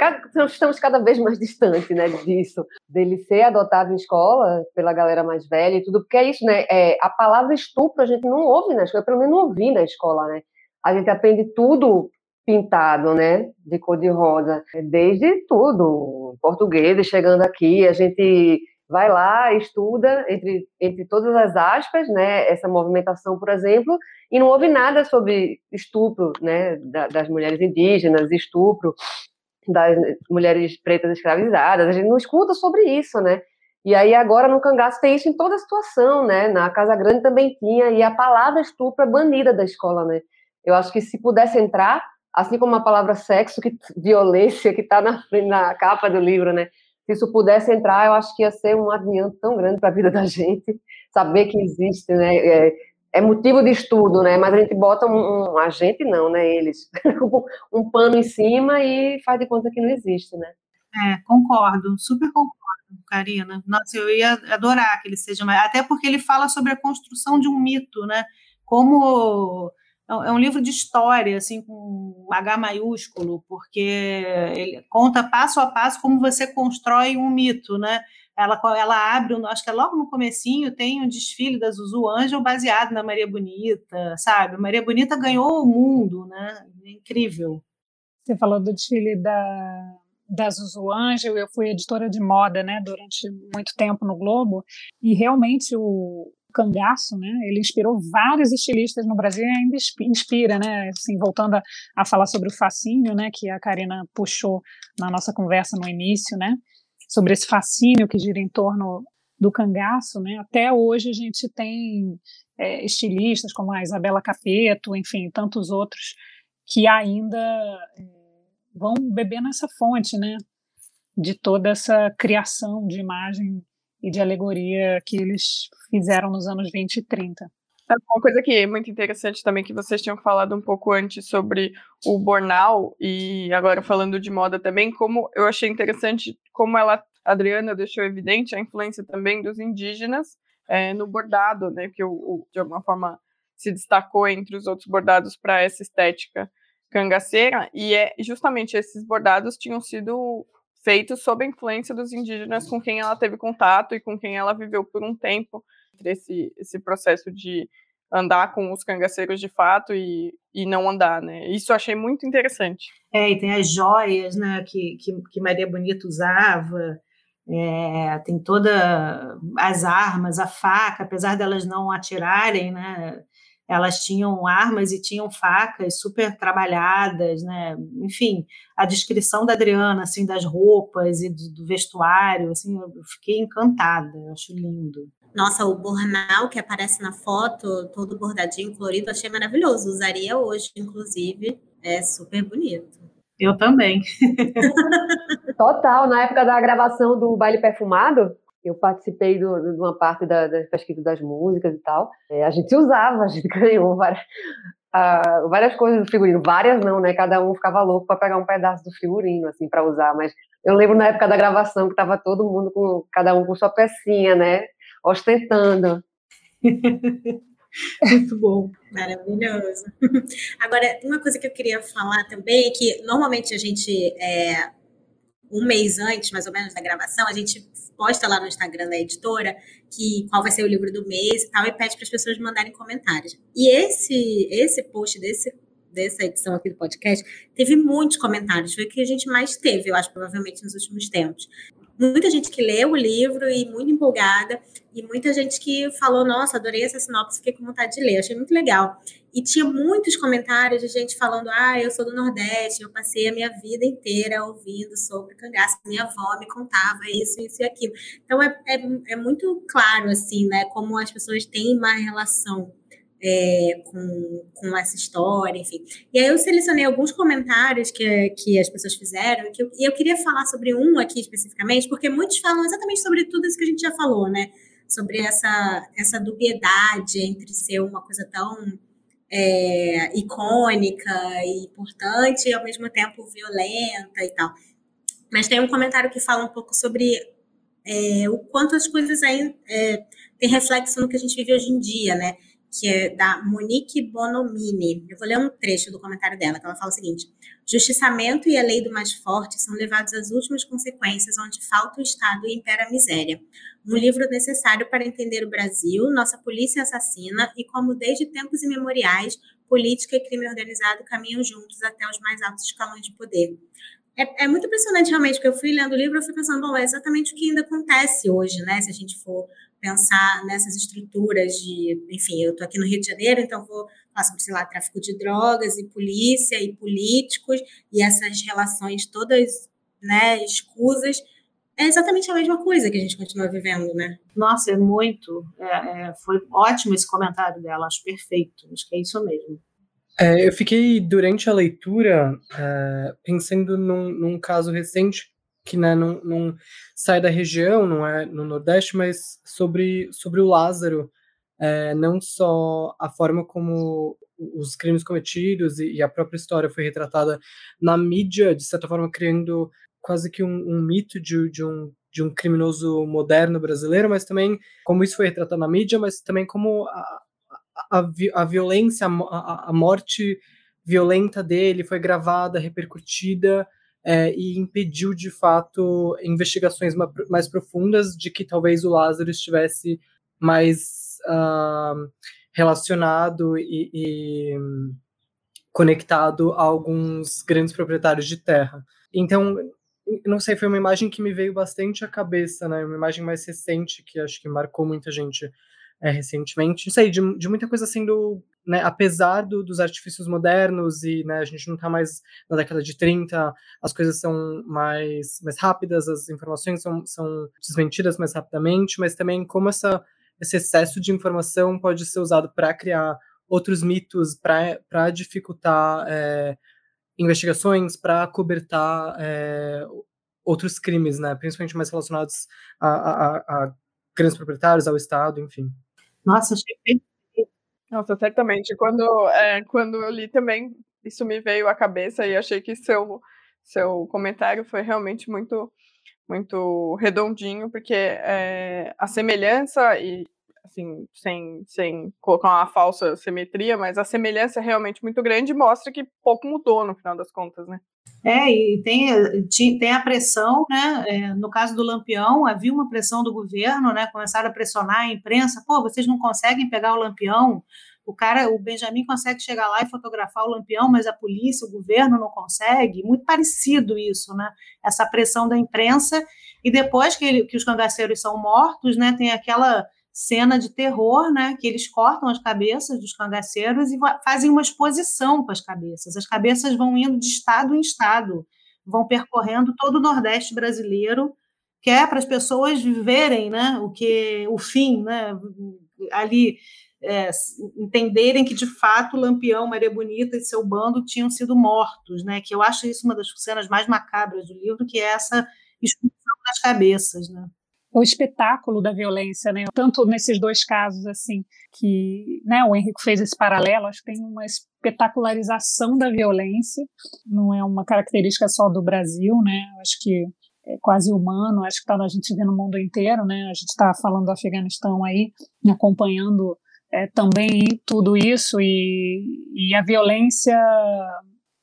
estamos cada vez mais distantes, né, disso, dele ser adotado em escola pela galera mais velha e tudo, porque é isso, né? É, a palavra estupro a gente não ouve na escola, pelo menos não ouvi na escola, né? A gente aprende tudo pintado, né, de cor de rosa, desde tudo, português chegando aqui, a gente vai lá, estuda, entre, entre todas as aspas, né, essa movimentação, por exemplo, e não houve nada sobre estupro né, das mulheres indígenas, estupro das mulheres pretas escravizadas, a gente não escuta sobre isso, né? E aí agora no cangaço tem isso em toda a situação, né? Na Casa Grande também tinha, e a palavra estupro é banida da escola, né? Eu acho que se pudesse entrar, assim como a palavra sexo, que violência, que está na, na capa do livro, né? se isso pudesse entrar, eu acho que ia ser um adianto tão grande para a vida da gente, saber que existe, né? É, é, motivo de estudo, né? Mas a gente bota um, um a gente não, né? Eles um pano em cima e faz de conta que não existe, né? É, concordo, super concordo, Karina. Nossa, eu ia adorar que ele seja mais, até porque ele fala sobre a construção de um mito, né? Como é, é um livro de história, assim, com H maiúsculo, porque ele conta passo a passo como você constrói um mito, né? Ela, ela abre, acho que é logo no comecinho, tem um desfile da Zuzu Angel baseado na Maria Bonita, sabe? Maria Bonita ganhou o mundo, né? É incrível. Você falou do desfile da, da Zuzu Angel, eu fui editora de moda, né, durante muito tempo no Globo, e realmente o, cangaço, né? Ele inspirou vários estilistas no Brasil e ainda inspira, né? Assim, voltando a, a, falar sobre o fascínio, né? Que a Karina puxou na nossa conversa no início, né? Sobre esse fascínio que gira em torno do cangaço, né? Até hoje a gente tem é, estilistas como a Isabela Capeto, enfim, tantos outros que ainda é, vão beber nessa fonte, né? De toda essa criação de imagem e de alegoria que eles fizeram nos anos 20 e 30. É uma coisa que é muito interessante também que vocês tinham falado um pouco antes sobre o Bornal e agora falando de moda também, como eu achei interessante como ela, Adriana deixou evidente a influência também dos indígenas é, no bordado, né, que o, o, de alguma forma se destacou entre os outros bordados para essa estética cangaceira e é justamente esses bordados tinham sido feitos sob a influência dos indígenas com quem ela teve contato e com quem ela viveu por um tempo, esse, esse processo de andar com os cangaceiros de fato e, e não andar, né? Isso eu achei muito interessante. É, e tem as joias, né, que, que, que Maria Bonita usava, é, tem toda as armas, a faca, apesar delas não atirarem, né, elas tinham armas e tinham facas super trabalhadas, né? Enfim, a descrição da Adriana, assim, das roupas e do, vestuário, assim, eu fiquei encantada, eu acho lindo. Nossa, o bornal que aparece na foto, todo bordadinho, colorido, achei maravilhoso. Usaria hoje, inclusive, é super bonito. Eu também. Total, na época da gravação do Baile Perfumado, eu participei de uma parte da, da pesquisa das músicas e tal. É, a gente usava, a gente ganhou várias, várias coisas do figurino. Várias não, né? Cada um ficava louco para pegar um pedaço do figurino, assim, para usar. Mas eu lembro na época da gravação que tava todo mundo com, cada um com sua pecinha, né? Ostentando. Muito bom. Maravilhoso. Agora, uma coisa que eu queria falar também é que normalmente a gente, é, um mês antes, mais ou menos, da gravação, a gente posta lá no Instagram da editora que qual vai ser o livro do mês e tal, e pede para as pessoas mandarem comentários. E esse, esse post desse, dessa edição aqui do podcast teve muitos comentários, foi o que a gente mais teve, eu acho, provavelmente nos últimos tempos muita gente que leu o livro e muito empolgada, e muita gente que falou: Nossa, adorei essa sinopse, fiquei com vontade de ler, achei muito legal. E tinha muitos comentários de gente falando: Ah, eu sou do Nordeste, eu passei a minha vida inteira ouvindo sobre cangaço, minha avó me contava isso, isso e aquilo. Então é, é, é muito claro, assim, né, como as pessoas têm uma relação é, com, com essa história, enfim. E aí eu selecionei alguns comentários que, que as pessoas fizeram que eu, e eu queria falar sobre um aqui especificamente, porque muitos falam exatamente sobre tudo isso que a gente já falou, né? Sobre essa, essa dubiedade entre ser uma coisa tão é, icônica e importante e ao mesmo tempo violenta e tal. Mas tem um comentário que fala um pouco sobre é, o quanto as coisas aí é, têm reflexo no que a gente vive hoje em dia, né? Que é da Monique Bonomini. Eu vou ler um trecho do comentário dela, que ela fala o seguinte: Justiçamento e a lei do mais forte são levados às últimas consequências, onde falta o Estado e impera a miséria. Um livro necessário para entender o Brasil, nossa polícia assassina e como, desde tempos imemoriais, política e crime organizado caminham juntos até os mais altos escalões de poder. É, é, muito impressionante, realmente, porque eu fui lendo o livro e fui pensando, bom, é exatamente o que ainda acontece hoje, né? Se a gente for pensar nessas estruturas de, enfim, eu estou aqui no Rio de Janeiro, então vou falar sobre, sei lá, tráfico de drogas e polícia e políticos e essas relações todas, né, escusas, é exatamente a mesma coisa que a gente continua vivendo, né? Nossa, é muito. É, é, foi ótimo esse comentário dela, acho perfeito. Acho que é isso mesmo. É, eu fiquei, durante a leitura, é, pensando num, num, caso recente que né, não, não sai da região, não é no Nordeste, mas sobre, sobre o Lázaro, é, não só a forma como os crimes cometidos e, e, a própria história foi retratada na mídia, de certa forma criando quase que um, um mito de, de, um, de um criminoso moderno brasileiro, mas também como isso foi retratado na mídia, mas também como a, a, a violência, a, a morte violenta dele foi gravada, repercutida, é, e impediu de fato investigações mais profundas de que talvez o Lázaro estivesse mais uh, relacionado e, e, conectado a alguns grandes proprietários de terra. Então, não sei, foi uma imagem que me veio bastante à cabeça, né? Uma imagem mais recente que acho que marcou muita gente é, recentemente. Não sei, de, de muita coisa sendo né, apesar do, dos artifícios modernos e né, a gente não está mais na década de 30, as coisas são mais, mais rápidas, as informações são, são desmentidas mais rapidamente, mas também como essa, esse excesso de informação pode ser usado para criar outros mitos, para dificultar é, investigações, para cobertar é, outros crimes, né, principalmente mais relacionados a, a, a grandes proprietários, ao Estado, enfim. Nossa, achei nossa, certamente. Quando, é, quando eu li também, isso me veio à cabeça e achei que seu, seu comentário foi realmente muito, muito redondinho, porque é, a semelhança e assim, sem, sem colocar uma falsa simetria, mas a semelhança é realmente muito grande e mostra que pouco mudou no final das contas, né? É, e tem, tem a pressão, né? É, no caso do Lampião, havia uma pressão do governo, né? Começaram a pressionar a imprensa, pô, vocês não conseguem pegar o Lampião, o cara, o Benjamin consegue chegar lá e fotografar o Lampião, mas a polícia, o governo não consegue. Muito parecido isso, né? Essa pressão da imprensa. E depois que, ele, que os cangaceiros são mortos, né? Tem aquela cena de terror, né? Que eles cortam as cabeças dos cangaceiros e fazem uma exposição com as cabeças. As cabeças vão indo de estado em estado, vão percorrendo todo o Nordeste brasileiro, que é para as pessoas verem, né? O que o fim, né? Ali é, entenderem que de fato Lampião, Maria Bonita e seu bando tinham sido mortos, né? Que eu acho isso uma das cenas mais macabras do livro, que é essa expulsão das cabeças, né? O espetáculo da violência, né? Tanto nesses dois casos, assim, que né, o Henrique fez esse paralelo, acho que tem uma espetacularização da violência, não é uma característica só do Brasil, né? Acho que é quase humano, acho que tá, a gente vê no mundo inteiro, né? A gente está falando do Afeganistão aí, acompanhando é, também tudo isso e, e a violência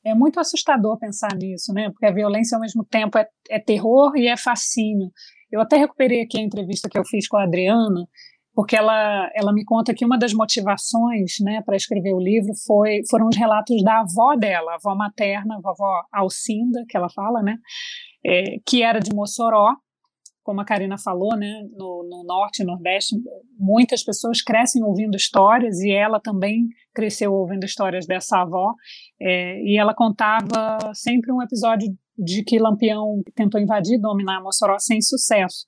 é muito assustador pensar nisso, né? Porque a violência ao mesmo tempo é, é, terror e é fascínio. Eu até recuperei aqui a entrevista que eu fiz com a Adriana, porque ela, ela me conta que uma das motivações, né, para escrever o livro foi foram os relatos da avó dela, a avó materna, a vovó Alcinda, que ela fala, né, é, que era de Mossoró, como a Karina falou, né, no, no, norte e nordeste, muitas pessoas crescem ouvindo histórias e ela também cresceu ouvindo histórias dessa avó. É, e ela contava sempre um episódio de que Lampião tentou invadir, dominar Mossoró sem sucesso.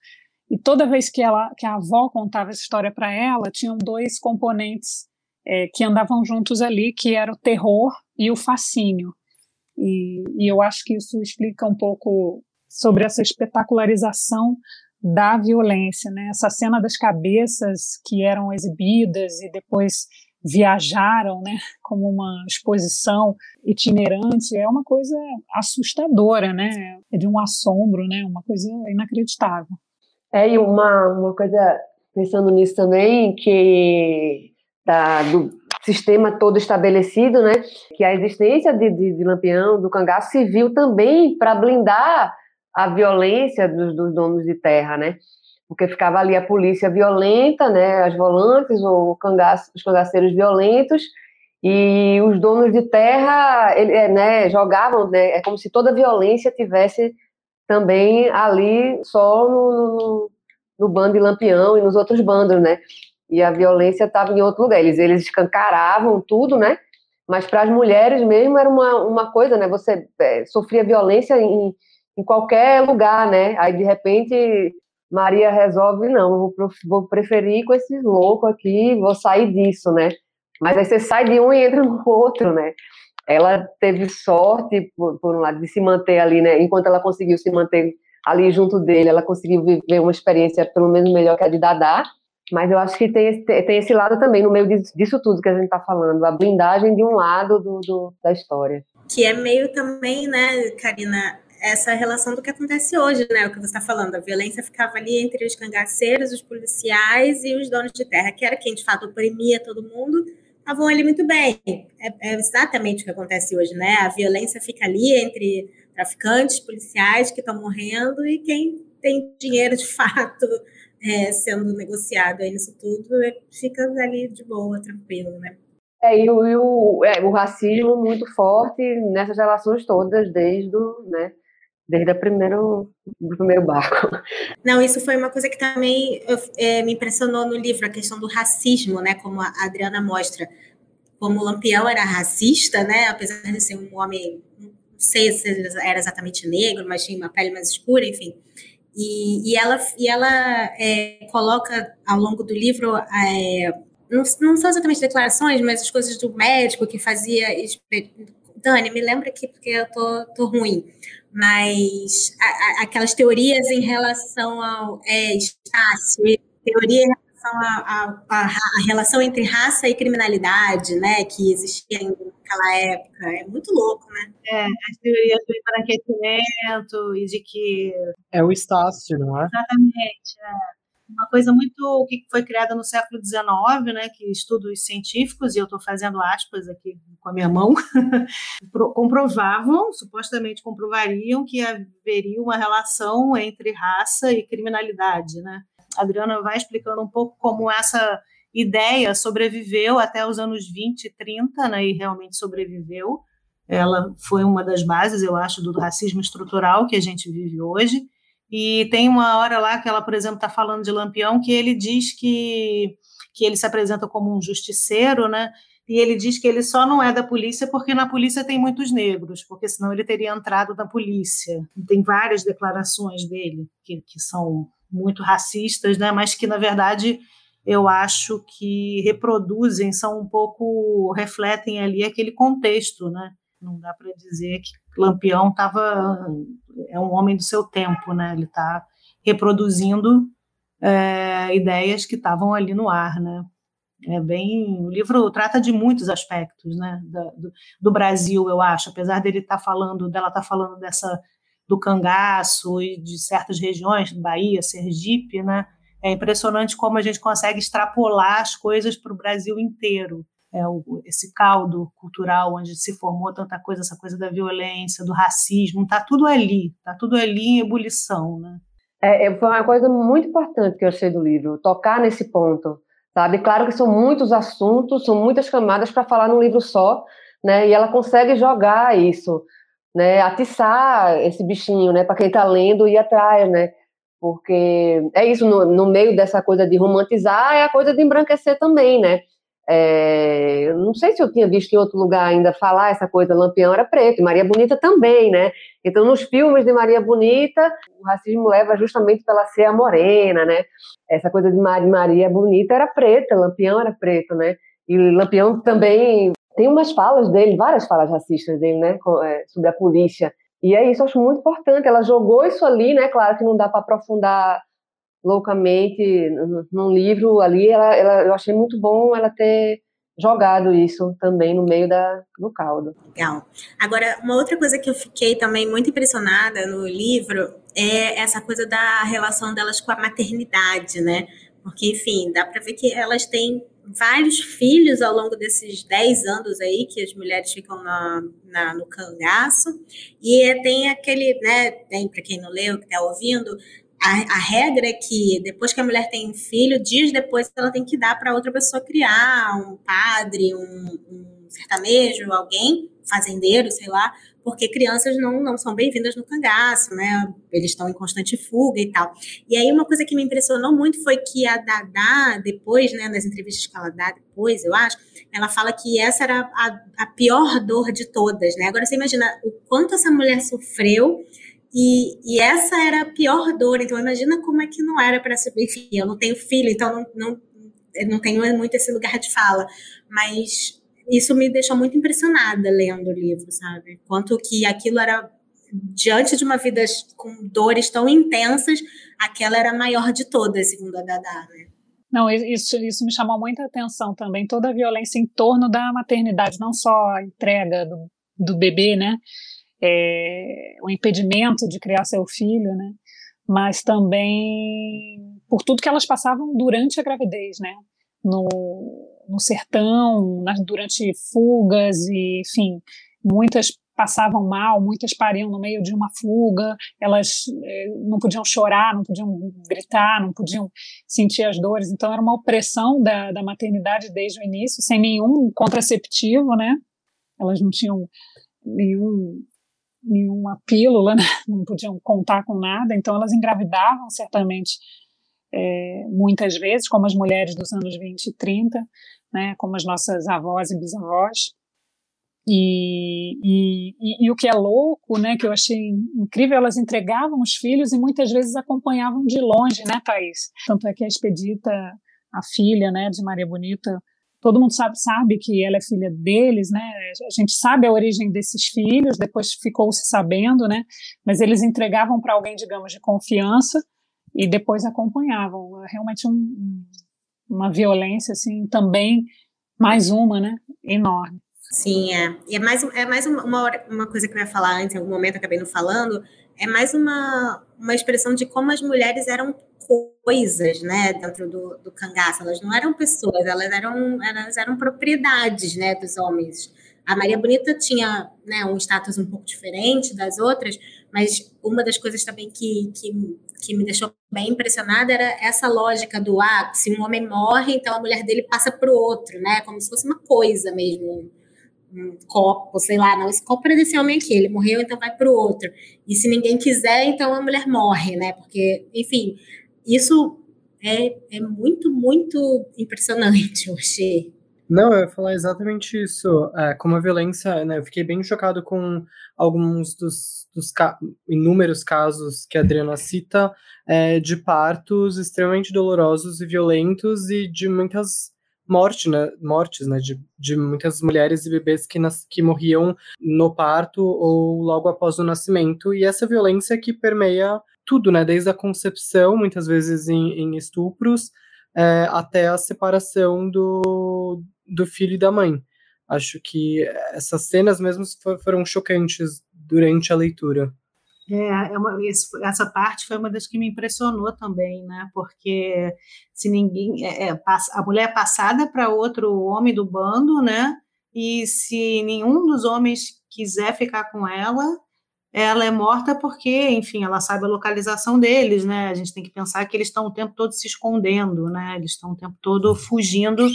E toda vez que, ela, que a avó contava essa história para ela, tinham dois componentes é, que andavam juntos ali, que era o terror e o fascínio. E, e eu acho que isso explica um pouco sobre essa espetacularização da violência, né? Essa cena das cabeças que eram exibidas e depois viajaram, né, como uma exposição itinerante, é uma coisa assustadora, né? É de um assombro, né? Uma coisa inacreditável. É, e uma, uma coisa, pensando nisso também, que tá do sistema todo estabelecido, né? Que a existência de, de, de Lampião, do cangaço, se viu também para blindar a violência dos, dos, donos de terra, né? Porque ficava ali a polícia violenta, né? As volantes, ou cangaço, os cangaceiros violentos, e os donos de terra, ele, é, né, jogavam, né? É como se toda violência tivesse também ali só no, no, no bando de Lampião e nos outros bandos, né? E a violência estava em outro lugar. Eles, eles escancaravam tudo, né? Mas para as mulheres mesmo era uma, uma coisa, né? Você é, sofria violência em, em qualquer lugar, né? Aí de repente Maria resolve, não, vou, vou preferir com esses loucos aqui, vou sair disso, né? Mas aí você sai de um e entra no outro, né? Ela teve sorte, por, por um lado, de se manter ali, né? Enquanto ela conseguiu se manter ali junto dele, ela conseguiu viver uma experiência pelo menos melhor que a de Dadá. Mas eu acho que tem esse, tem esse lado também, no meio disso tudo que a gente está falando, a blindagem de um lado do, do, da história. Que é meio também, né, Karina, essa relação do que acontece hoje, né? O que você está falando, a violência ficava ali entre os cangaceiros, os policiais e os donos de terra, que era quem de fato oprimia todo mundo, estavam ali muito bem. É, é, exatamente o que acontece hoje, né? A violência fica ali entre traficantes, policiais que estão morrendo e quem tem dinheiro de fato é, sendo negociado aí nisso tudo é, fica ali de boa, tranquilo, né? É, e o, e o, é, o racismo muito forte nessas relações todas, desde o, né, desde o primeiro, do primeiro barco. Não, isso foi uma coisa que também é, me impressionou no livro, a questão do racismo, né? Como a Adriana mostra, como o Lampião era racista, né? Apesar de ser um homem, não sei se era exatamente negro, mas tinha uma pele mais escura, enfim. E, e ela, e ela é, coloca ao longo do livro é, não, não, são exatamente declarações, mas as coisas do médico que fazia. Dani, me lembra aqui porque eu tô, tô ruim mas a, a, aquelas teorias em relação ao é, Estácio, teoria em relação à a, a, relação entre raça e criminalidade, né, que existia naquela época, é muito louco, né? É, as teorias do embranquecimento e de que... É o Estácio, não é? Exatamente, é. Uma coisa muito que foi criada no século XIX, né, que estudos científicos, e eu estou fazendo aspas aqui com a minha mão, comprovavam, supostamente comprovariam que haveria uma relação entre raça e criminalidade. Né? A Adriana vai explicando um pouco como essa ideia sobreviveu até os anos 20 e 30, né, e realmente sobreviveu. Ela foi uma das bases, eu acho, do racismo estrutural que a gente vive hoje e tem uma hora lá que ela, por exemplo, está falando de Lampião, que ele diz que, que ele se apresenta como um justiceiro, né? E ele diz que ele só não é da polícia porque na polícia tem muitos negros, porque senão ele teria entrado na polícia. Tem várias declarações dele que, que são muito racistas, né? Mas que, na verdade, eu acho que reproduzem, são um pouco, refletem ali aquele contexto, né? Não dá para dizer que Lampião estava é um homem do seu tempo, né? Ele está reproduzindo é, ideias que estavam ali no ar, né? É bem, o livro trata de muitos aspectos, né, do, do Brasil, eu acho, apesar dele estar tá falando, dela estar tá falando dessa do cangaço e de certas regiões, Bahia, Sergipe, né? É impressionante como a gente consegue extrapolar as coisas para o Brasil inteiro é, o, esse caldo cultural onde se formou tanta coisa, essa coisa da violência, do racismo, está tudo ali, está tudo ali em ebulição, né? É, é, foi uma coisa muito importante que eu achei do livro, tocar nesse ponto, sabe? Claro que são muitos assuntos, são muitas camadas para falar num livro só, né? E ela consegue jogar isso, né? Atiçar esse bichinho, né? Para quem está lendo e atrás, né? Porque é isso, no, no meio dessa coisa de romantizar, é a coisa de embranquecer também, né? É, não sei se eu tinha visto em outro lugar ainda falar essa coisa, Lampião era preto, e Maria Bonita também, né? Então, nos filmes de Maria Bonita, o racismo leva justamente pela ser a morena, né? Essa coisa de Maria Bonita era preta, Lampião era preto, né? E Lampião também tem umas falas dele, várias falas racistas dele, né? É, sobre a polícia. E é isso, eu acho muito importante. Ela jogou isso ali, né? Claro que não dá para aprofundar loucamente num livro ali, ela, ela, eu achei muito bom ela ter jogado isso também no meio da, do caldo. Legal. Agora, uma outra coisa que eu fiquei também muito impressionada no livro é essa coisa da relação delas com a maternidade, né? Porque, enfim, dá para ver que elas têm vários filhos ao longo desses 10 anos aí que as mulheres ficam na, na no cangaço. E tem aquele, né, tem para quem não leu, que está ouvindo, a, a, regra é que depois que a mulher tem um filho, dias depois ela tem que dar para outra pessoa criar, um padre, um, um sertanejo, alguém, fazendeiro, sei lá, porque crianças não, não são bem-vindas no cangaço, né? Eles estão em constante fuga e tal. E aí uma coisa que me impressionou muito foi que a Dada, depois, né, nas entrevistas que ela dá depois, eu acho, ela fala que essa era a, a pior dor de todas, né? Agora você imagina o quanto essa mulher sofreu e, e, essa era a pior dor. Então, imagina como é que não era para ser. Enfim, eu não tenho filho, então não, não, não tenho muito esse lugar de fala. Mas isso me deixou muito impressionada lendo o livro, sabe? Quanto que aquilo era. Diante de uma vida com dores tão intensas, aquela era a maior de todas, segundo a Dada, né? Não, isso, isso me chamou muita atenção também, toda a violência em torno da maternidade, não só a entrega do, do bebê, né? É, o impedimento de criar seu filho, né? Mas também por tudo que elas passavam durante a gravidez, né? No, no sertão, nas, durante fugas e, enfim, muitas passavam mal, muitas pariam no meio de uma fuga, elas eh, não podiam chorar, não podiam gritar, não podiam sentir as dores, então era uma opressão da, da maternidade desde o início, sem nenhum contraceptivo, né? Elas não tinham nenhum nenhuma pílula, né? não podiam contar com nada, então elas engravidavam certamente é, muitas vezes, como as mulheres dos anos 20 e 30, né? como as nossas avós e bisavós. E, e, e, e, o que é louco, né, que eu achei incrível, elas entregavam os filhos e muitas vezes acompanhavam de longe, né, Thaís? Tanto é que a Expedita, a filha, né, de Maria Bonita, todo mundo sabe, sabe que ela é filha deles, né? A gente sabe a origem desses filhos, depois ficou se sabendo, né? Mas eles entregavam para alguém, digamos, de confiança e depois acompanhavam. Realmente um, uma violência, assim, também mais uma, né? Enorme. Sim, é. E é mais, é mais uma, uma coisa que eu ia falar antes, em algum momento acabei não falando, é mais uma, uma expressão de como as mulheres eram coisas, né, dentro do, do cangaço. Elas não eram pessoas, elas eram, elas eram propriedades, né, dos homens. A Maria Bonita tinha né, um status um pouco diferente das outras, mas uma das coisas também que, que, que me deixou bem impressionada era essa lógica do ah, se um homem morre, então a mulher dele passa para o outro, né? Como se fosse uma coisa mesmo, um copo, sei lá, não, esse copo era desse homem aqui, ele morreu, então vai para o outro. E se ninguém quiser, então a mulher morre, né? Porque, enfim, isso é, é muito, muito impressionante, achei. Não, eu ia falar exatamente isso. É, como a violência, né, eu fiquei bem chocado com alguns dos, dos ca inúmeros casos que a Adriana cita é, de partos extremamente dolorosos e violentos e de muitas mortes, né, mortes, né, de, de muitas mulheres e bebês que, nas, que morriam no parto ou logo após o nascimento. E essa violência que permeia tudo, né, desde a concepção, muitas vezes em, em estupros, é, até a separação do, do filho e da mãe. Acho que essas cenas mesmo foram chocantes durante a leitura. É, é uma, essa parte foi uma das que me impressionou também, né? Porque se ninguém é, é a mulher é passada para outro homem do bando, né? E se nenhum dos homens quiser ficar com ela, ela é morta porque, enfim, ela sabe a localização deles, né? A gente tem que pensar que eles estão o tempo todo se escondendo, né? Eles estão o tempo todo fugindo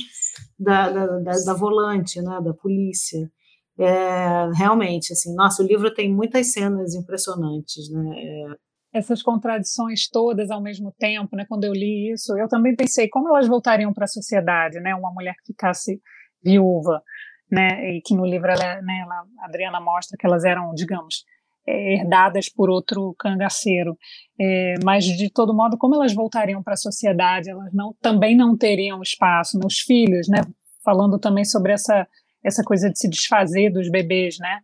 da, da, da, da volante, né? Da polícia. É, realmente, assim, nossa, o livro tem muitas cenas impressionantes, né? É... Essas contradições todas ao mesmo tempo, né? Quando eu li isso, eu também pensei como elas voltariam para a sociedade, né? Uma mulher que ficasse viúva, né? E que no livro ela, né, ela, a Adriana mostra que elas eram, digamos, é, herdadas por outro cangaceiro. É, mas, de todo modo, como elas voltariam para a sociedade, elas não, também não teriam espaço. Nos filhos, né? falando também sobre essa, essa coisa de se desfazer dos bebês, né?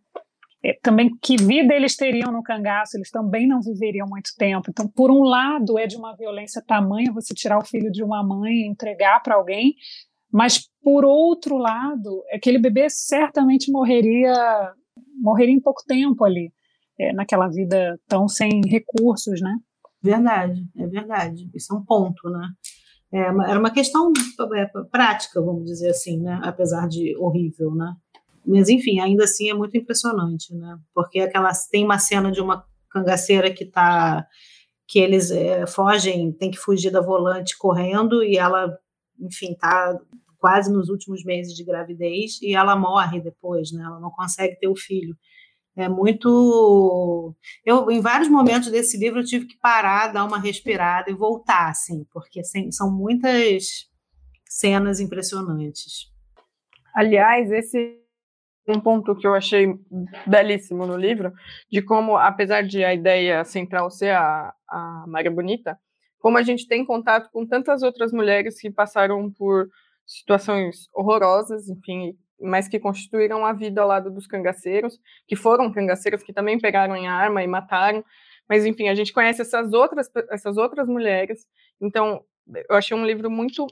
É, também que vida eles teriam no cangaço, eles também não viveriam muito tempo. Então, por um lado, é de uma violência tamanha você tirar o filho de uma mãe e entregar para alguém, mas por outro lado, aquele bebê certamente morreria morreria em pouco tempo ali é, naquela vida tão sem recursos, né? Verdade, é verdade. Isso é um ponto, né? É, era uma questão é, prática, vamos dizer assim, né? Apesar de horrível, né? Mas enfim, ainda assim é muito impressionante, né? Porque aquela tem uma cena de uma cangaceira que tá que eles é, fogem, tem que fugir da volante correndo e ela, enfim, tá quase nos últimos meses de gravidez e ela morre depois, né? Ela não consegue ter o filho. É muito. Eu, em vários momentos desse livro, eu tive que parar, dar uma respirada e voltar, assim, porque assim, são muitas cenas impressionantes. Aliás, esse é um ponto que eu achei belíssimo no livro, de como, apesar de a ideia central ser a, a Maria Bonita, como a gente tem contato com tantas outras mulheres que passaram por situações horrorosas, enfim, mas que constituíram a vida ao lado dos cangaceiros, que foram cangaceiros que também pegaram em arma e mataram. Mas, enfim, a gente conhece essas outras, essas outras mulheres. Então, eu achei um livro muito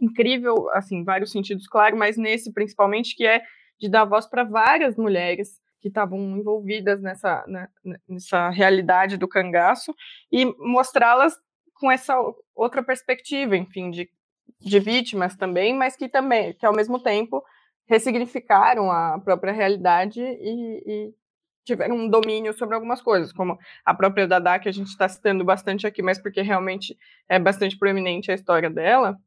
incrível, assim, vários sentidos, claro, mas nesse principalmente, que é de dar voz para várias mulheres que estavam envolvidas nessa, né, nessa realidade do cangaço e mostrá-las com essa outra perspectiva, enfim, de, de vítimas também, mas que também, que ao mesmo tempo ressignificaram a própria realidade e, e, tiveram um domínio sobre algumas coisas, como a própria Dada, que a gente está citando bastante aqui, mas porque realmente é bastante proeminente a história dela,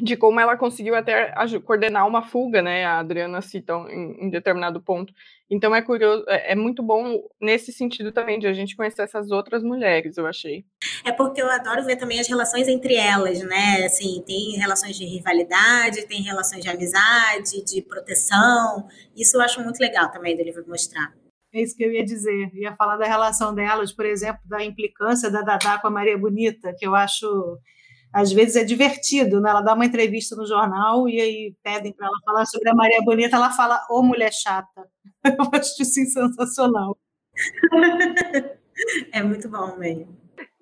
de como ela conseguiu até coordenar uma fuga, né? A Adriana cita em, em determinado ponto. Então é curioso, é, é, muito bom nesse sentido também de a gente conhecer essas outras mulheres, eu achei. É porque eu adoro ver também as relações entre elas, né? Assim, tem relações de rivalidade, tem relações de amizade, de proteção. Isso eu acho muito legal também do livro mostrar. É isso que eu ia dizer. Eu ia falar da relação delas, por exemplo, da implicância da Dadá com a Maria Bonita, que eu acho às vezes é divertido, né? Ela dá uma entrevista no jornal e aí pedem para ela falar sobre a Maria Bonita, ela fala, ô mulher chata. Eu acho isso sensacional. é muito bom mesmo.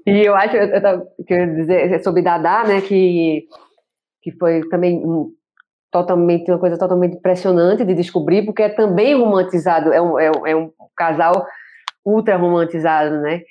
E eu acho, eu, eu quero dizer sobre Dadá, né, que, que foi também totalmente uma coisa totalmente impressionante de descobrir, porque é também romantizado, é um, é um, é um casal ultra romantizado, né?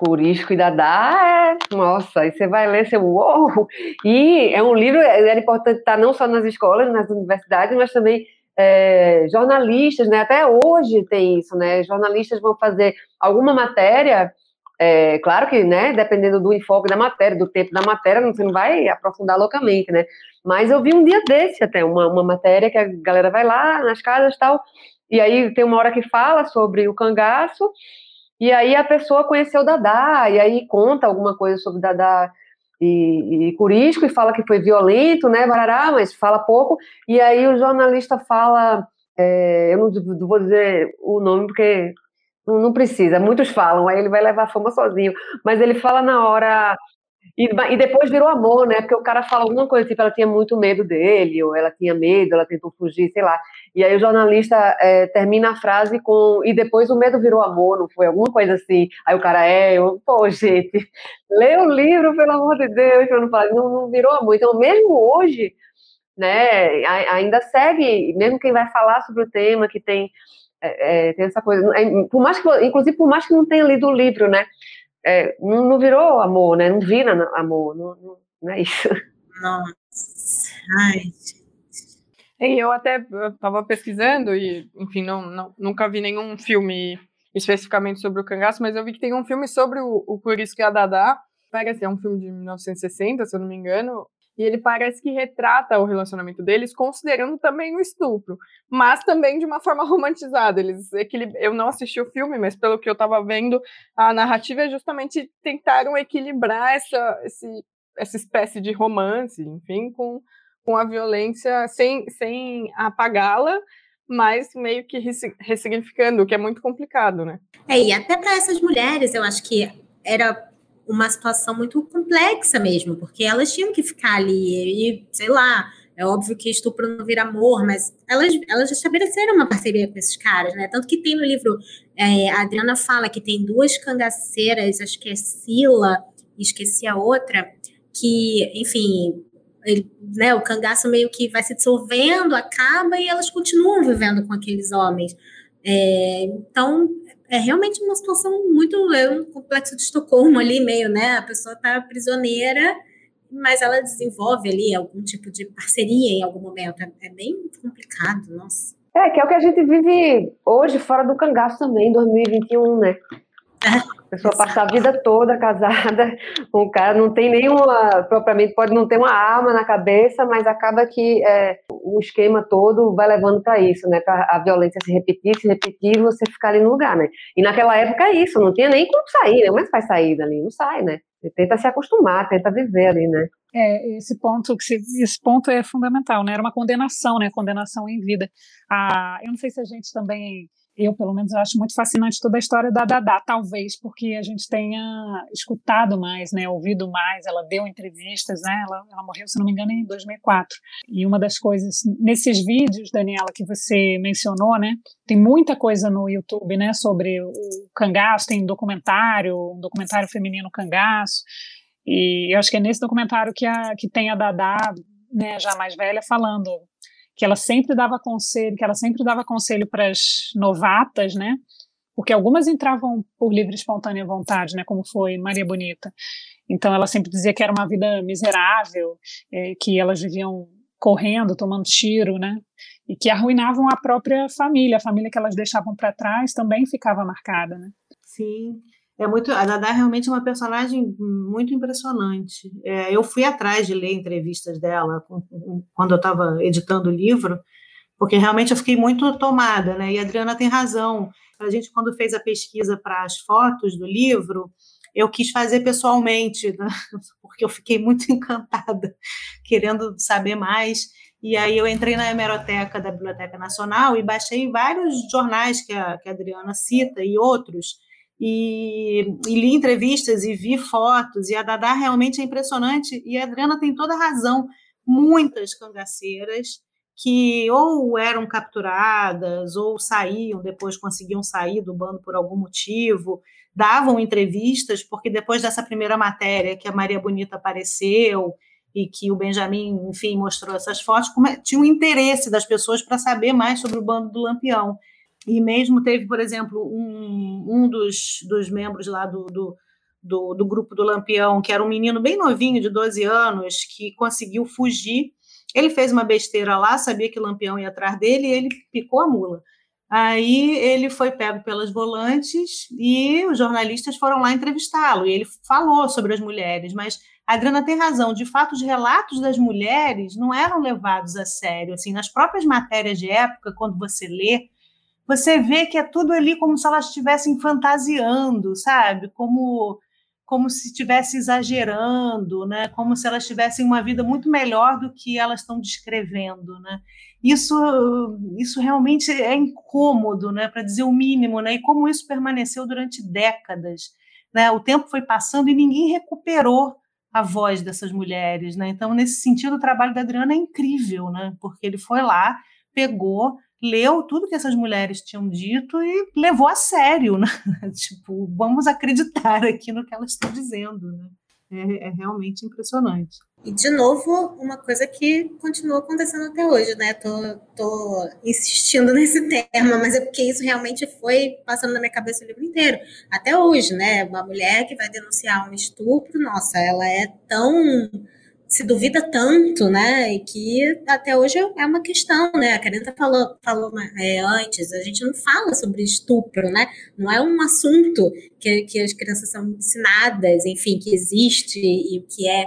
Curisco e Dadá, é, nossa, aí você vai ler, você, uou! E é um livro, é importante estar não só nas escolas, nas universidades, mas também é, jornalistas, né? Até hoje tem isso, né? Jornalistas vão fazer alguma matéria, é, claro que, né? Dependendo do enfoque da matéria, do tempo da matéria, você não vai aprofundar loucamente, né? Mas eu vi um dia desse até uma, uma matéria que a galera vai lá nas casas e tal, e aí tem uma hora que fala sobre o cangaço, e aí a pessoa conheceu Dadá, e aí conta alguma coisa sobre Dadá e, e Curisco, e fala que foi violento, né, barará, mas fala pouco, e aí o jornalista fala, é, eu não, vou dizer o nome porque não, não, precisa, muitos falam, aí ele vai levar a fama sozinho, mas ele fala na hora e, e, depois virou amor, né? Porque o cara fala alguma coisa, tipo, ela tinha muito medo dele, ou ela tinha medo, ela tentou fugir, sei lá. E aí o jornalista é, termina a frase com e depois o medo virou amor, não foi? Alguma coisa assim. Aí o cara, é, eu, pô, gente, lê o livro, pelo amor de Deus, eu não, falo, não, não virou amor. Então, mesmo hoje, né, ainda segue, mesmo quem vai falar sobre o tema, que tem, é, é, tem essa coisa, é, por mais que, inclusive por mais que não tenha lido o livro, né? É, não, não, virou amor, né? Não vira amor, não, não, não é isso. Nossa, ai. E eu até estava pesquisando e, enfim, não, não, nunca vi nenhum filme especificamente sobre o cangaço, mas eu vi que tem um filme sobre o, o Curisco e a Dadá, parece é um filme de 1960, se eu não me engano, e ele parece que retrata o relacionamento deles, considerando também o estupro, mas também de uma forma romantizada. Eles Eu não assisti o filme, mas pelo que eu estava vendo, a narrativa é justamente tentaram equilibrar essa, esse, essa espécie de romance, enfim, com, com a violência sem, sem apagá-la, mas meio que ressignificando, o que é muito complicado, né? É, e até para essas mulheres, eu acho que era uma situação muito complexa mesmo, porque elas tinham que ficar ali e, sei lá, é óbvio que estupro não vira amor, mas elas, elas estabeleceram uma parceria com esses caras, né? Tanto que tem no livro, é, a Adriana fala que tem duas cangaceiras, acho que é Sila, esqueci a outra, que, enfim, ele, né, o cangaço meio que vai se dissolvendo, acaba e elas continuam vivendo com aqueles homens. É, então, é realmente uma situação muito. É um complexo de Estocolmo ali, meio, né? A pessoa está prisioneira, mas ela desenvolve ali algum tipo de parceria em algum momento. É, é bem complicado, nossa. É, que é o que a gente vive hoje fora do cangaço também, em 2021, né? A pessoa passa a vida toda casada com o cara, não tem nenhuma, propriamente pode não ter uma arma na cabeça, mas acaba que é, o esquema todo vai levando para isso, né? Para a violência se repetir, se repetir e você ficar ali no lugar, né? E naquela época é isso, não tinha nem como sair, né? Como é que faz sair dali? Não sai, né? Você tenta se acostumar, tenta viver ali, né? É, esse ponto, esse ponto é fundamental, né? Era uma condenação, né? Condenação em vida. Ah, eu não sei se a gente também eu, pelo menos, acho muito fascinante toda a história da Dada, talvez porque a gente tenha escutado mais, né, ouvido mais, ela deu entrevistas, né, ela, ela morreu, se não me engano, em 2004. E uma das coisas, nesses vídeos, Daniela, que você mencionou, né, tem muita coisa no YouTube, né, sobre o cangaço, tem um documentário, um documentário feminino cangaço, e eu acho que é nesse documentário que, a, que tem a Dada, né, já mais velha, falando que ela sempre dava conselho, que ela sempre dava conselho para as novatas, né? Porque algumas entravam por livre e espontânea vontade, né? Como foi Maria Bonita. Então ela sempre dizia que era uma vida miserável, é, que elas viviam correndo, tomando tiro, né? E que arruinavam a própria família, a família que elas deixavam para trás também ficava marcada, né? Sim é muito a Dada é realmente uma personagem muito impressionante. É, eu fui atrás de ler entrevistas dela quando eu estava editando o livro, porque realmente eu fiquei muito tomada, né? E a Adriana tem razão. A gente quando fez a pesquisa para as fotos do livro, eu quis fazer pessoalmente, né? porque eu fiquei muito encantada, querendo saber mais. E aí eu entrei na hemeroteca da Biblioteca Nacional e baixei vários jornais que a, que a Adriana cita e outros e, e, li entrevistas e vi fotos, e a Dada realmente é impressionante, e a Adriana tem toda a razão. Muitas cangaceiras que ou eram capturadas ou saíam, depois conseguiam sair do bando por algum motivo, davam entrevistas, porque depois dessa primeira matéria que a Maria Bonita apareceu, e que o Benjamin, enfim, mostrou essas fotos, é, tinha um interesse das pessoas para saber mais sobre o bando do Lampião. E mesmo teve, por exemplo, um, um dos, dos membros lá do, do, do, do grupo do Lampião, que era um menino bem novinho, de 12 anos, que conseguiu fugir. Ele fez uma besteira lá, sabia que o Lampião ia atrás dele e ele picou a mula. Aí ele foi pego pelas volantes e os jornalistas foram lá entrevistá-lo. E ele falou sobre as mulheres, mas a Adriana tem razão. De fato, os relatos das mulheres não eram levados a sério. Assim, nas próprias matérias de época, quando você lê, você vê que é tudo ali como se elas estivessem fantasiando, sabe? Como como se estivesse exagerando, né? Como se elas tivessem uma vida muito melhor do que elas estão descrevendo, né? Isso, isso realmente é incômodo, né? Para dizer o mínimo, né? E como isso permaneceu durante décadas, né? O tempo foi passando e ninguém recuperou a voz dessas mulheres, né? Então, nesse sentido, o trabalho da Adriana é incrível, né? Porque ele foi lá, pegou, leu tudo que essas mulheres tinham dito e levou a sério, né? tipo, vamos acreditar aqui no que elas estão dizendo, né? É, é, realmente impressionante. E, de novo, uma coisa que continua acontecendo até hoje, né? Tô, tô insistindo nesse tema, mas é porque isso realmente foi passando na minha cabeça o livro inteiro. Até hoje, né? Uma mulher que vai denunciar um estupro, nossa, ela é tão se duvida tanto, né? E que até hoje é uma questão, né? A Karina falou, falou é, antes, a gente não fala sobre estupro, né? Não é um assunto que, que as crianças são ensinadas, enfim, que existe e o que é.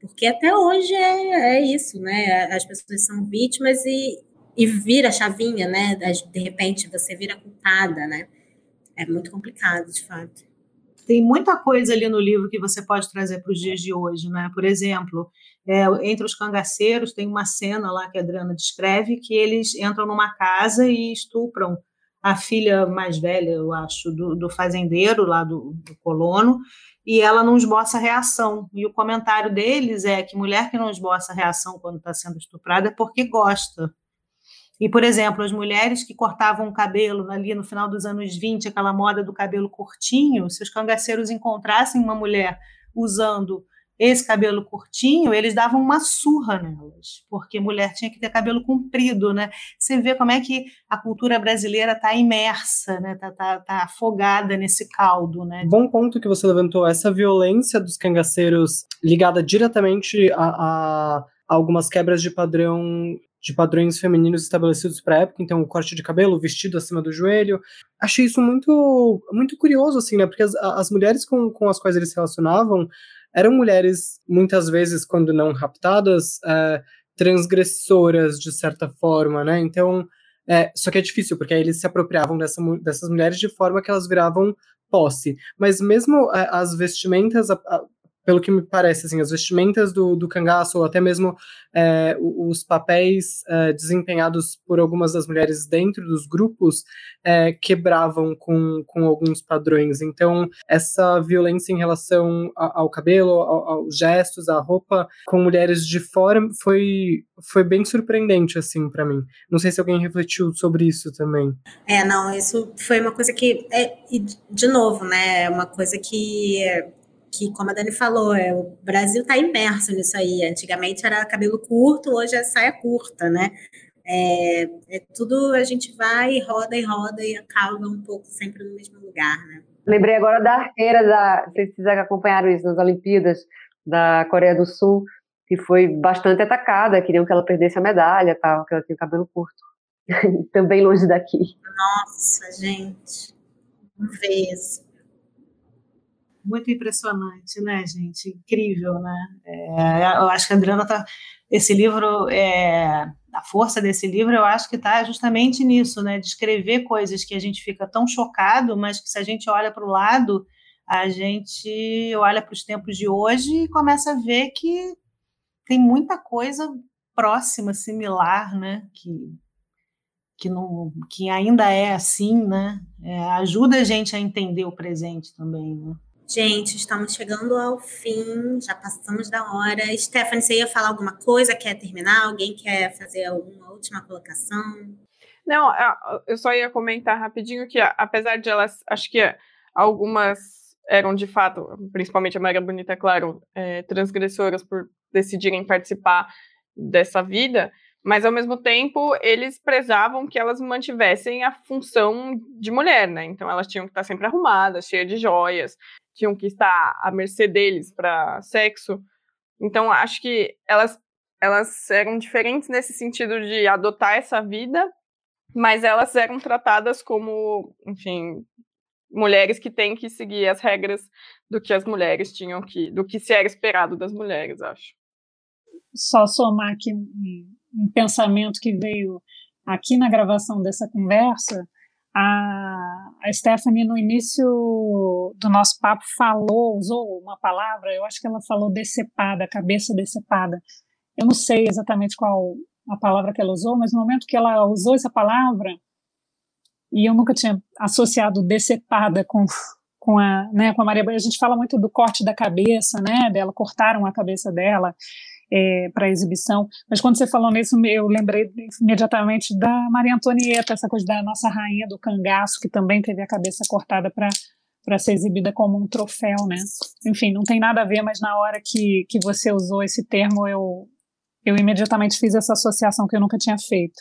Porque até hoje é, é isso, né? As pessoas são vítimas e, e vira chavinha, né? De repente você vira culpada, né? É muito complicado, de fato tem muita coisa ali no livro que você pode trazer para os dias de hoje, né? Por exemplo, é, entre os cangaceiros tem uma cena lá que a Adriana descreve que eles entram numa casa e estupram a filha mais velha, eu acho, do, do fazendeiro lá do, do colono, e ela não esboça reação. E o comentário deles é que mulher que não esboça reação quando está sendo estuprada é porque gosta. E, por exemplo, as mulheres que cortavam o cabelo ali no final dos anos 20, aquela moda do cabelo curtinho, se os cangaceiros encontrassem uma mulher usando esse cabelo curtinho, eles davam uma surra nelas, porque mulher tinha que ter cabelo comprido, né? Você vê como é que a cultura brasileira está imersa, né? Está tá, tá afogada nesse caldo, né? Bom ponto que você levantou, essa violência dos cangaceiros ligada diretamente a, a algumas quebras de padrão de padrões femininos estabelecidos para a época, então o corte de cabelo, o vestido acima do joelho. Achei isso muito muito curioso, assim, né? Porque as, as mulheres com, com as quais eles se relacionavam eram mulheres, muitas vezes, quando não raptadas, é, transgressoras, de certa forma, né? Então, é, só que é difícil, porque aí eles se apropriavam dessa, dessas mulheres de forma que elas viravam posse. Mas mesmo é, as vestimentas, a, a, pelo que me parece, assim, as vestimentas do, do cangaço, ou até mesmo é, os papéis é, desempenhados por algumas das mulheres dentro dos grupos, é, quebravam com, com alguns padrões. Então, essa violência em relação ao, ao cabelo, ao, aos gestos, à roupa, com mulheres de fora, foi, foi bem surpreendente, assim, para mim. Não sei se alguém refletiu sobre isso também. É, não, isso foi uma coisa que, é, de novo, né, é uma coisa que que, como a Dani falou, é, o Brasil está imerso nisso aí. Antigamente era cabelo curto, hoje é saia curta, né? É, é, tudo a gente vai, roda e roda e acaba um pouco sempre no mesmo lugar, né? Lembrei agora da arqueira da, vocês acompanharam isso nas Olimpíadas da Coreia do Sul, que foi bastante atacada, queriam que ela perdesse a medalha, tal, que ela tinha cabelo curto. Também longe daqui. Nossa, gente. Uma vez muito impressionante, né, gente? Incrível, né? É, eu acho que a Adriana tá. Esse livro, é, a força desse livro, eu acho que está justamente nisso, né? De escrever coisas que a gente fica tão chocado, mas que se a gente olha para o lado, a gente olha para os tempos de hoje e começa a ver que tem muita coisa próxima, similar, né? Que, que, não, que ainda é assim, né? É, ajuda a gente a entender o presente também, né? Gente, estamos chegando ao fim, já passamos da hora. Stephanie, você ia falar alguma coisa? Quer terminar? Alguém quer fazer alguma última colocação? Não, eu só ia comentar rapidinho que, apesar de elas, acho que algumas eram de fato, principalmente a Maria Bonita, claro, é, transgressoras por decidirem participar dessa vida, mas ao mesmo tempo eles prezavam que elas mantivessem a função de mulher, né? Então elas tinham que estar sempre arrumadas, cheias de joias, tinham que estar à mercê deles para sexo. Então acho que elas elas eram diferentes nesse sentido de adotar essa vida, mas elas eram tratadas como, enfim, mulheres que têm que seguir as regras do que as mulheres tinham que, do que se era esperado das mulheres, acho. Só somar aqui um, um pensamento que veio aqui na gravação dessa conversa, a, a Stephanie, no início do nosso papo, falou, usou uma palavra, eu acho que ela falou decepada, cabeça decepada. Eu não sei exatamente qual a palavra que ela usou, mas no momento que ela usou essa palavra, e eu nunca tinha associado decepada com, com, a, né, com a Maria A gente fala muito do corte da cabeça, né, dela, cortaram a cabeça dela, é, para exibição. Mas quando você falou nisso, eu lembrei imediatamente da Maria Antonieta, essa coisa da nossa rainha do cangaço, que também teve a cabeça cortada para para ser exibida como um troféu, né? Enfim, não tem nada a ver, mas na hora que, que você usou esse termo, eu, eu imediatamente fiz essa associação que eu nunca tinha feito.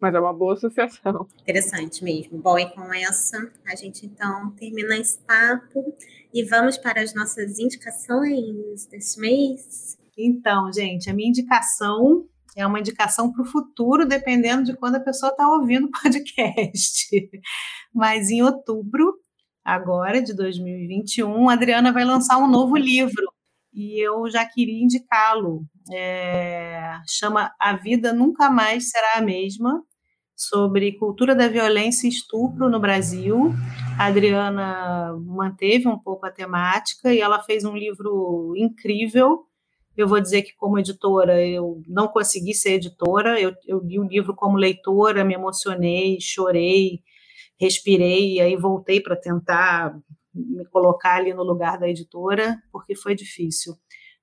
Mas é uma boa associação. Interessante mesmo. Bom, e com essa, a gente então termina esse papo e vamos para as nossas indicações desse mês. Então, gente, a minha indicação é uma indicação para o futuro, dependendo de quando a pessoa está ouvindo o podcast. Mas em outubro, agora de 2021, a Adriana vai lançar um novo livro e eu já queria indicá-lo. É, chama A Vida Nunca Mais Será a Mesma, sobre cultura da violência e estupro no Brasil. A Adriana manteve um pouco a temática e ela fez um livro incrível eu vou dizer que, como editora, eu não consegui ser editora. Eu, eu li o livro como leitora, me emocionei, chorei, respirei, e aí voltei para tentar me colocar ali no lugar da editora, porque foi difícil.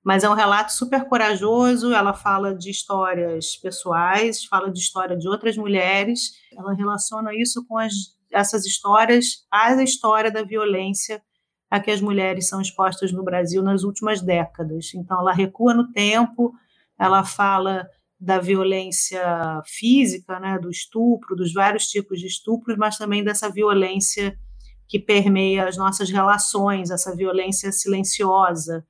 Mas é um relato super corajoso. Ela fala de histórias pessoais, fala de história de outras mulheres. Ela relaciona isso com as, essas histórias à história da violência a que as mulheres são expostas no Brasil nas últimas décadas. Então, ela recua no tempo, ela fala da violência física, né, do estupro, dos vários tipos de estupros, mas também dessa violência que permeia as nossas relações, essa violência silenciosa,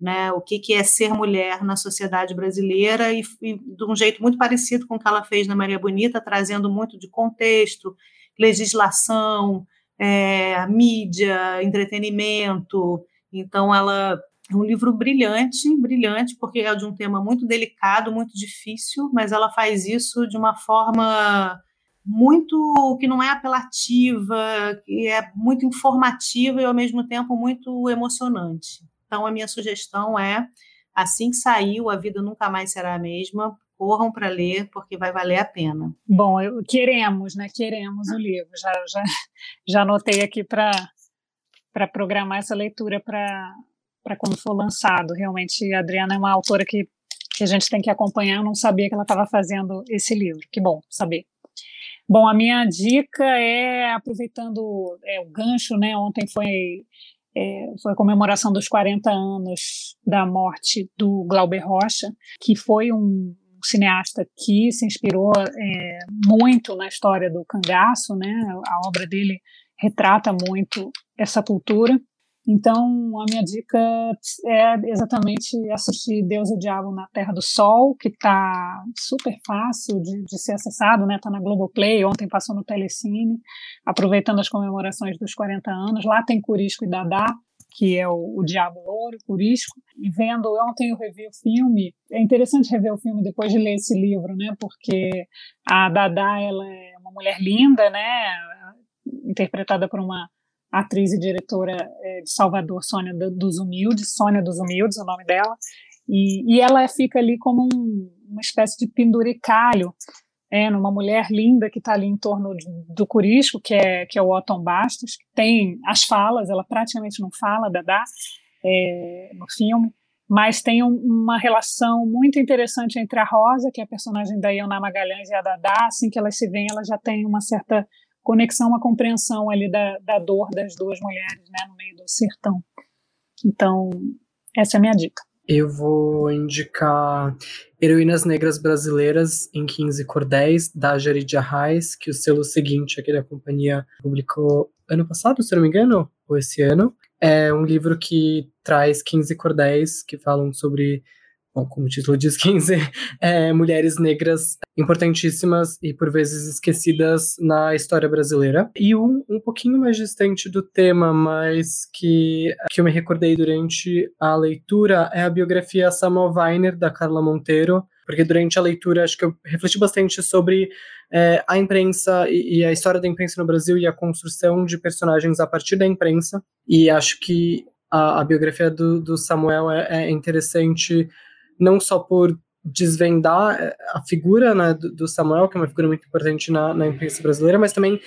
né, o que, que é ser mulher na sociedade brasileira e, e de um jeito muito parecido com o que ela fez na Maria Bonita, trazendo muito de contexto, legislação, é, mídia, entretenimento. Então, ela é um livro brilhante, brilhante, porque é de um tema muito delicado, muito difícil, mas ela faz isso de uma forma muito que não é apelativa, que é muito informativa e ao mesmo tempo muito emocionante. Então a minha sugestão é assim que saiu, a vida nunca mais será a mesma corram para ler, porque vai valer a pena. Bom, eu, queremos, né? Queremos o livro. Já, já, já anotei aqui para programar essa leitura para quando for lançado. Realmente, a Adriana é uma autora que, que a gente tem que acompanhar. Eu não sabia que ela estava fazendo esse livro. Que bom saber. Bom, a minha dica é, aproveitando é, o gancho, né? Ontem foi é, foi a comemoração dos 40 anos da morte do Glauber Rocha, que foi um, cineasta que se inspirou é, muito na história do cangaço, né? A obra dele retrata muito essa cultura. Então, a minha dica é exatamente assistir Deus e o Diabo na Terra do Sol, que está super fácil de, de, ser acessado, né? Está na Globoplay, ontem passou no Telecine, aproveitando as comemorações dos 40 anos. Lá tem Curisco e Dadá, que é o, o Diabo Louro, Curisco, e vendo, ontem eu revi o filme, é interessante rever o filme depois de ler esse livro, né, porque a Dada, ela é uma mulher linda, né, interpretada por uma atriz e diretora é, de Salvador, Sônia dos Humildes, Sônia dos Humildes, o nome dela, e, e ela fica ali como um, uma espécie de penduricalho é, numa mulher linda que está ali em torno do Curisco, que é, que é o Otton Bastos, que tem as falas, ela praticamente não fala, Dada, é, no filme, mas tem um, uma relação muito interessante entre a Rosa, que é a personagem da Iona Magalhães, e a Dada, assim que elas se veem, elas já têm uma certa conexão, uma compreensão ali da, da dor das duas mulheres, né, no meio do sertão. Então, essa é a minha dica. Eu vou indicar Heroínas Negras Brasileiras em 15 Cordéis, da Jaridia Reis, que o selo seguinte, aqui da companhia, publicou ano passado, se não me engano, ou esse ano. É um livro que traz 15 cordéis que falam sobre como o título diz, 15 é, mulheres negras importantíssimas e por vezes esquecidas na história brasileira. E um, um pouquinho mais distante do tema, mas que, que eu me recordei durante a leitura, é a biografia Samuel Weiner, da Carla Monteiro, porque durante a leitura acho que eu refleti bastante sobre é, a imprensa e, e, a história da imprensa no Brasil e a construção de personagens a partir da imprensa. E acho que a, a biografia do, do Samuel é, é interessante não só por desvendar eh, a figura né, do, Samuel, que é uma figura muito importante na, na, imprensa brasileira, mas também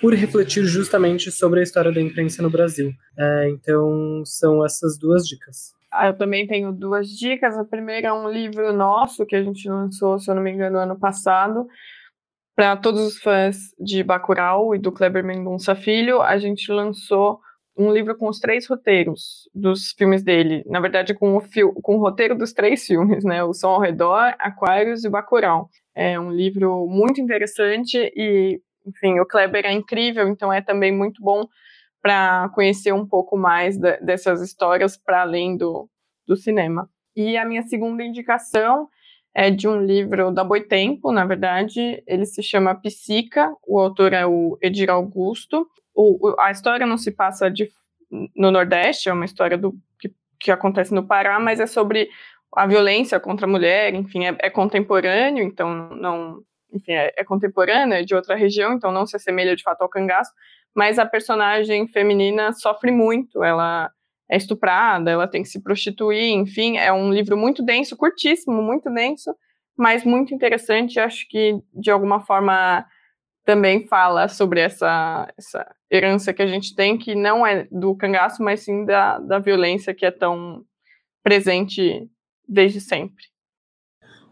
por refletir justamente sobre a história da imprensa no Brasil. É, então, são essas duas dicas. Ah, eu também tenho duas dicas. A primeira é um livro nosso que a gente lançou, se eu não me engano, ano passado. Para todos os fãs de Bacurau e do Kleber Mendonça Filho, a gente lançou um livro com os três roteiros dos filmes dele. Na verdade, com o, com o roteiro dos três filmes, né? O Som ao Redor, Aquários e Bacurau. É um livro muito interessante e, enfim, o Kleber é incrível, então é também muito bom para conhecer um pouco mais de, dessas histórias para além do, do cinema. E a minha segunda indicação é de um livro da Boitempo, na verdade, ele se chama Psica, o autor é o Edir Augusto, o, a história não se passa de, no Nordeste, é uma história do, que, que acontece no Pará, mas é sobre a violência contra a mulher, enfim, é, é contemporâneo, então não, enfim, é, é, contemporâneo, é de outra região, então não se assemelha de fato ao cangaço, mas a personagem feminina sofre muito, ela é estuprada, ela tem que se prostituir, enfim, é um livro muito denso, curtíssimo, muito denso, mas muito interessante, acho que de alguma forma também fala sobre essa, essa herança que a gente tem, que não é do cangaço, mas sim da, da violência que é tão presente desde sempre.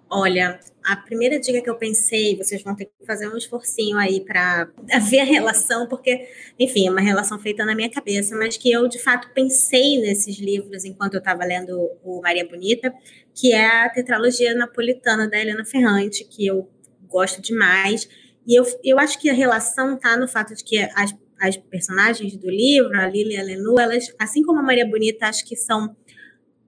Olha, a primeira dica que eu pensei, vocês vão ter que fazer um esforcinho aí para ver a relação, porque, enfim, é uma relação feita na minha cabeça, mas que eu de fato pensei nesses livros enquanto eu estava lendo o Maria Bonita, que é a tetralogia napolitana da Helena Ferrante, que eu gosto demais e eu, eu acho que a relação está no fato de que as, as personagens do livro, a Lili e a Lenu, elas, assim como a Maria Bonita, acho que são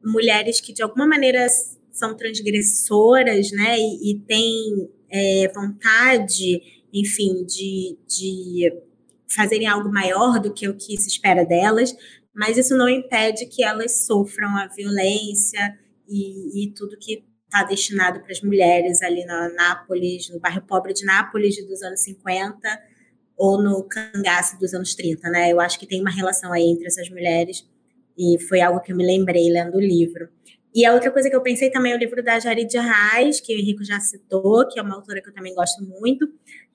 mulheres que de alguma maneira são transgressoras, né? E, e têm é, vontade, enfim, de, de fazerem algo maior do que o que se espera delas, mas isso não impede que elas sofram a violência e, e tudo que está destinado para as mulheres ali na Nápoles, no bairro pobre de Nápoles dos anos 50 ou no cangaço dos anos 30, né? Eu acho que tem uma relação aí entre essas mulheres e foi algo que eu me lembrei lendo o livro. E a outra coisa que eu pensei também é o livro da Jarid Reis, que o Henrico já citou, que é uma autora que eu também gosto muito.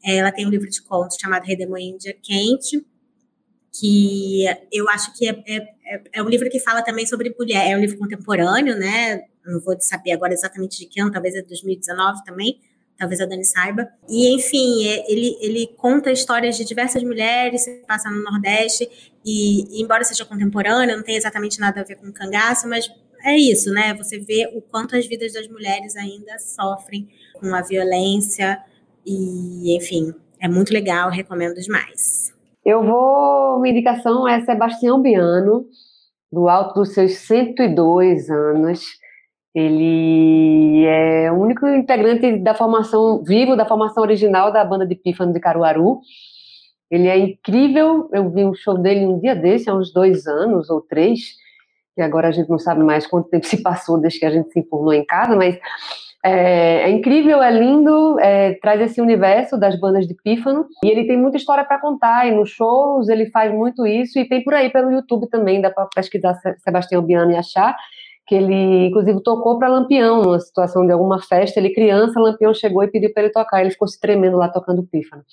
Ela tem um livro de contos chamado Redemoinho Dia Quente, que eu acho que é, é, é, um livro que fala também sobre mulher, é um livro contemporâneo, né? não vou saber agora exatamente de que ano, talvez é 2019 também, talvez a Dani saiba. E, enfim, é, ele, ele conta histórias de diversas mulheres, se passa no Nordeste, e, embora seja contemporâneo, não tem exatamente nada a ver com cangaço, mas é isso, né? Você vê o quanto as vidas das mulheres ainda sofrem com a violência, e, enfim, é muito legal, recomendo demais. Eu vou, minha indicação é Sebastião Biano, do alto dos seus 102 anos, ele é o único integrante da formação vivo da formação original da banda de Pífano de Caruaru. Ele é incrível. Eu vi um show dele um dia desse, há uns dois anos ou três, e agora a gente não sabe mais quanto tempo se passou desde que a gente se informou em casa, mas é, é incrível, é lindo, é, traz esse universo das bandas de pífano e ele tem muita história para contar. E nos shows ele faz muito isso e tem por aí pelo YouTube também, dá para pesquisar Sebastião Biano e achar que ele, inclusive, tocou para Lampião, numa situação de alguma festa. Ele, criança, Lampião chegou e pediu para ele tocar. Ele ficou se tremendo lá tocando pífano.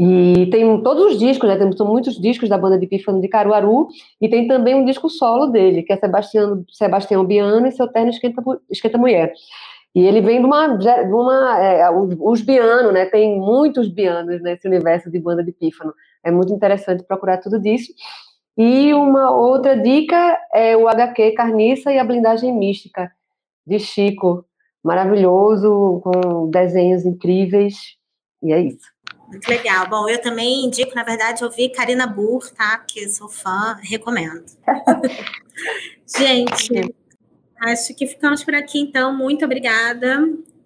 E tem todos os discos, né? Tem, são muitos discos da banda de pífano de Caruaru. E tem também um disco solo dele, que é Sebastião, Sebastião Biano e seu terno Esquenta, Esquenta Mulher. E ele vem de uma. De uma é, os bianos, né? Tem muitos bianos nesse universo de banda de pífano. É muito interessante procurar tudo disso. E uma outra dica é o HQ Carniça e a Blindagem Mística, de Chico. Maravilhoso, com desenhos incríveis. E é isso. Muito legal. Bom, eu também indico, na verdade, ouvir Karina Burr, tá? Porque sou fã, recomendo. Gente, acho que ficamos por aqui, então. Muito obrigada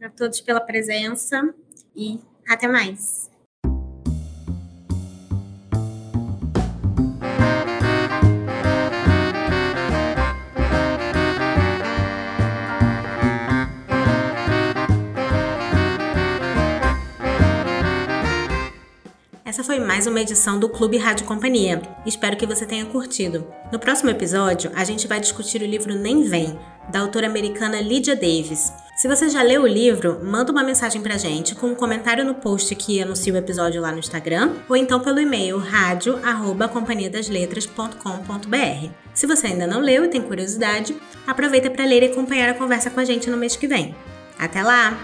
a todos pela presença e até mais. Essa foi mais uma edição do Clube Rádio Companhia. Espero que você tenha curtido. No próximo episódio, a gente vai discutir o livro Nem Vem, da autora americana Lydia Davis. Se você já leu o livro, manda uma mensagem pra gente com um comentário no post que anuncia o episódio lá no Instagram, ou então pelo e-mail radio@companhiadasletras.com.br. Se você ainda não leu e tem curiosidade, aproveita para ler e acompanhar a conversa com a gente no mês que vem. Até lá!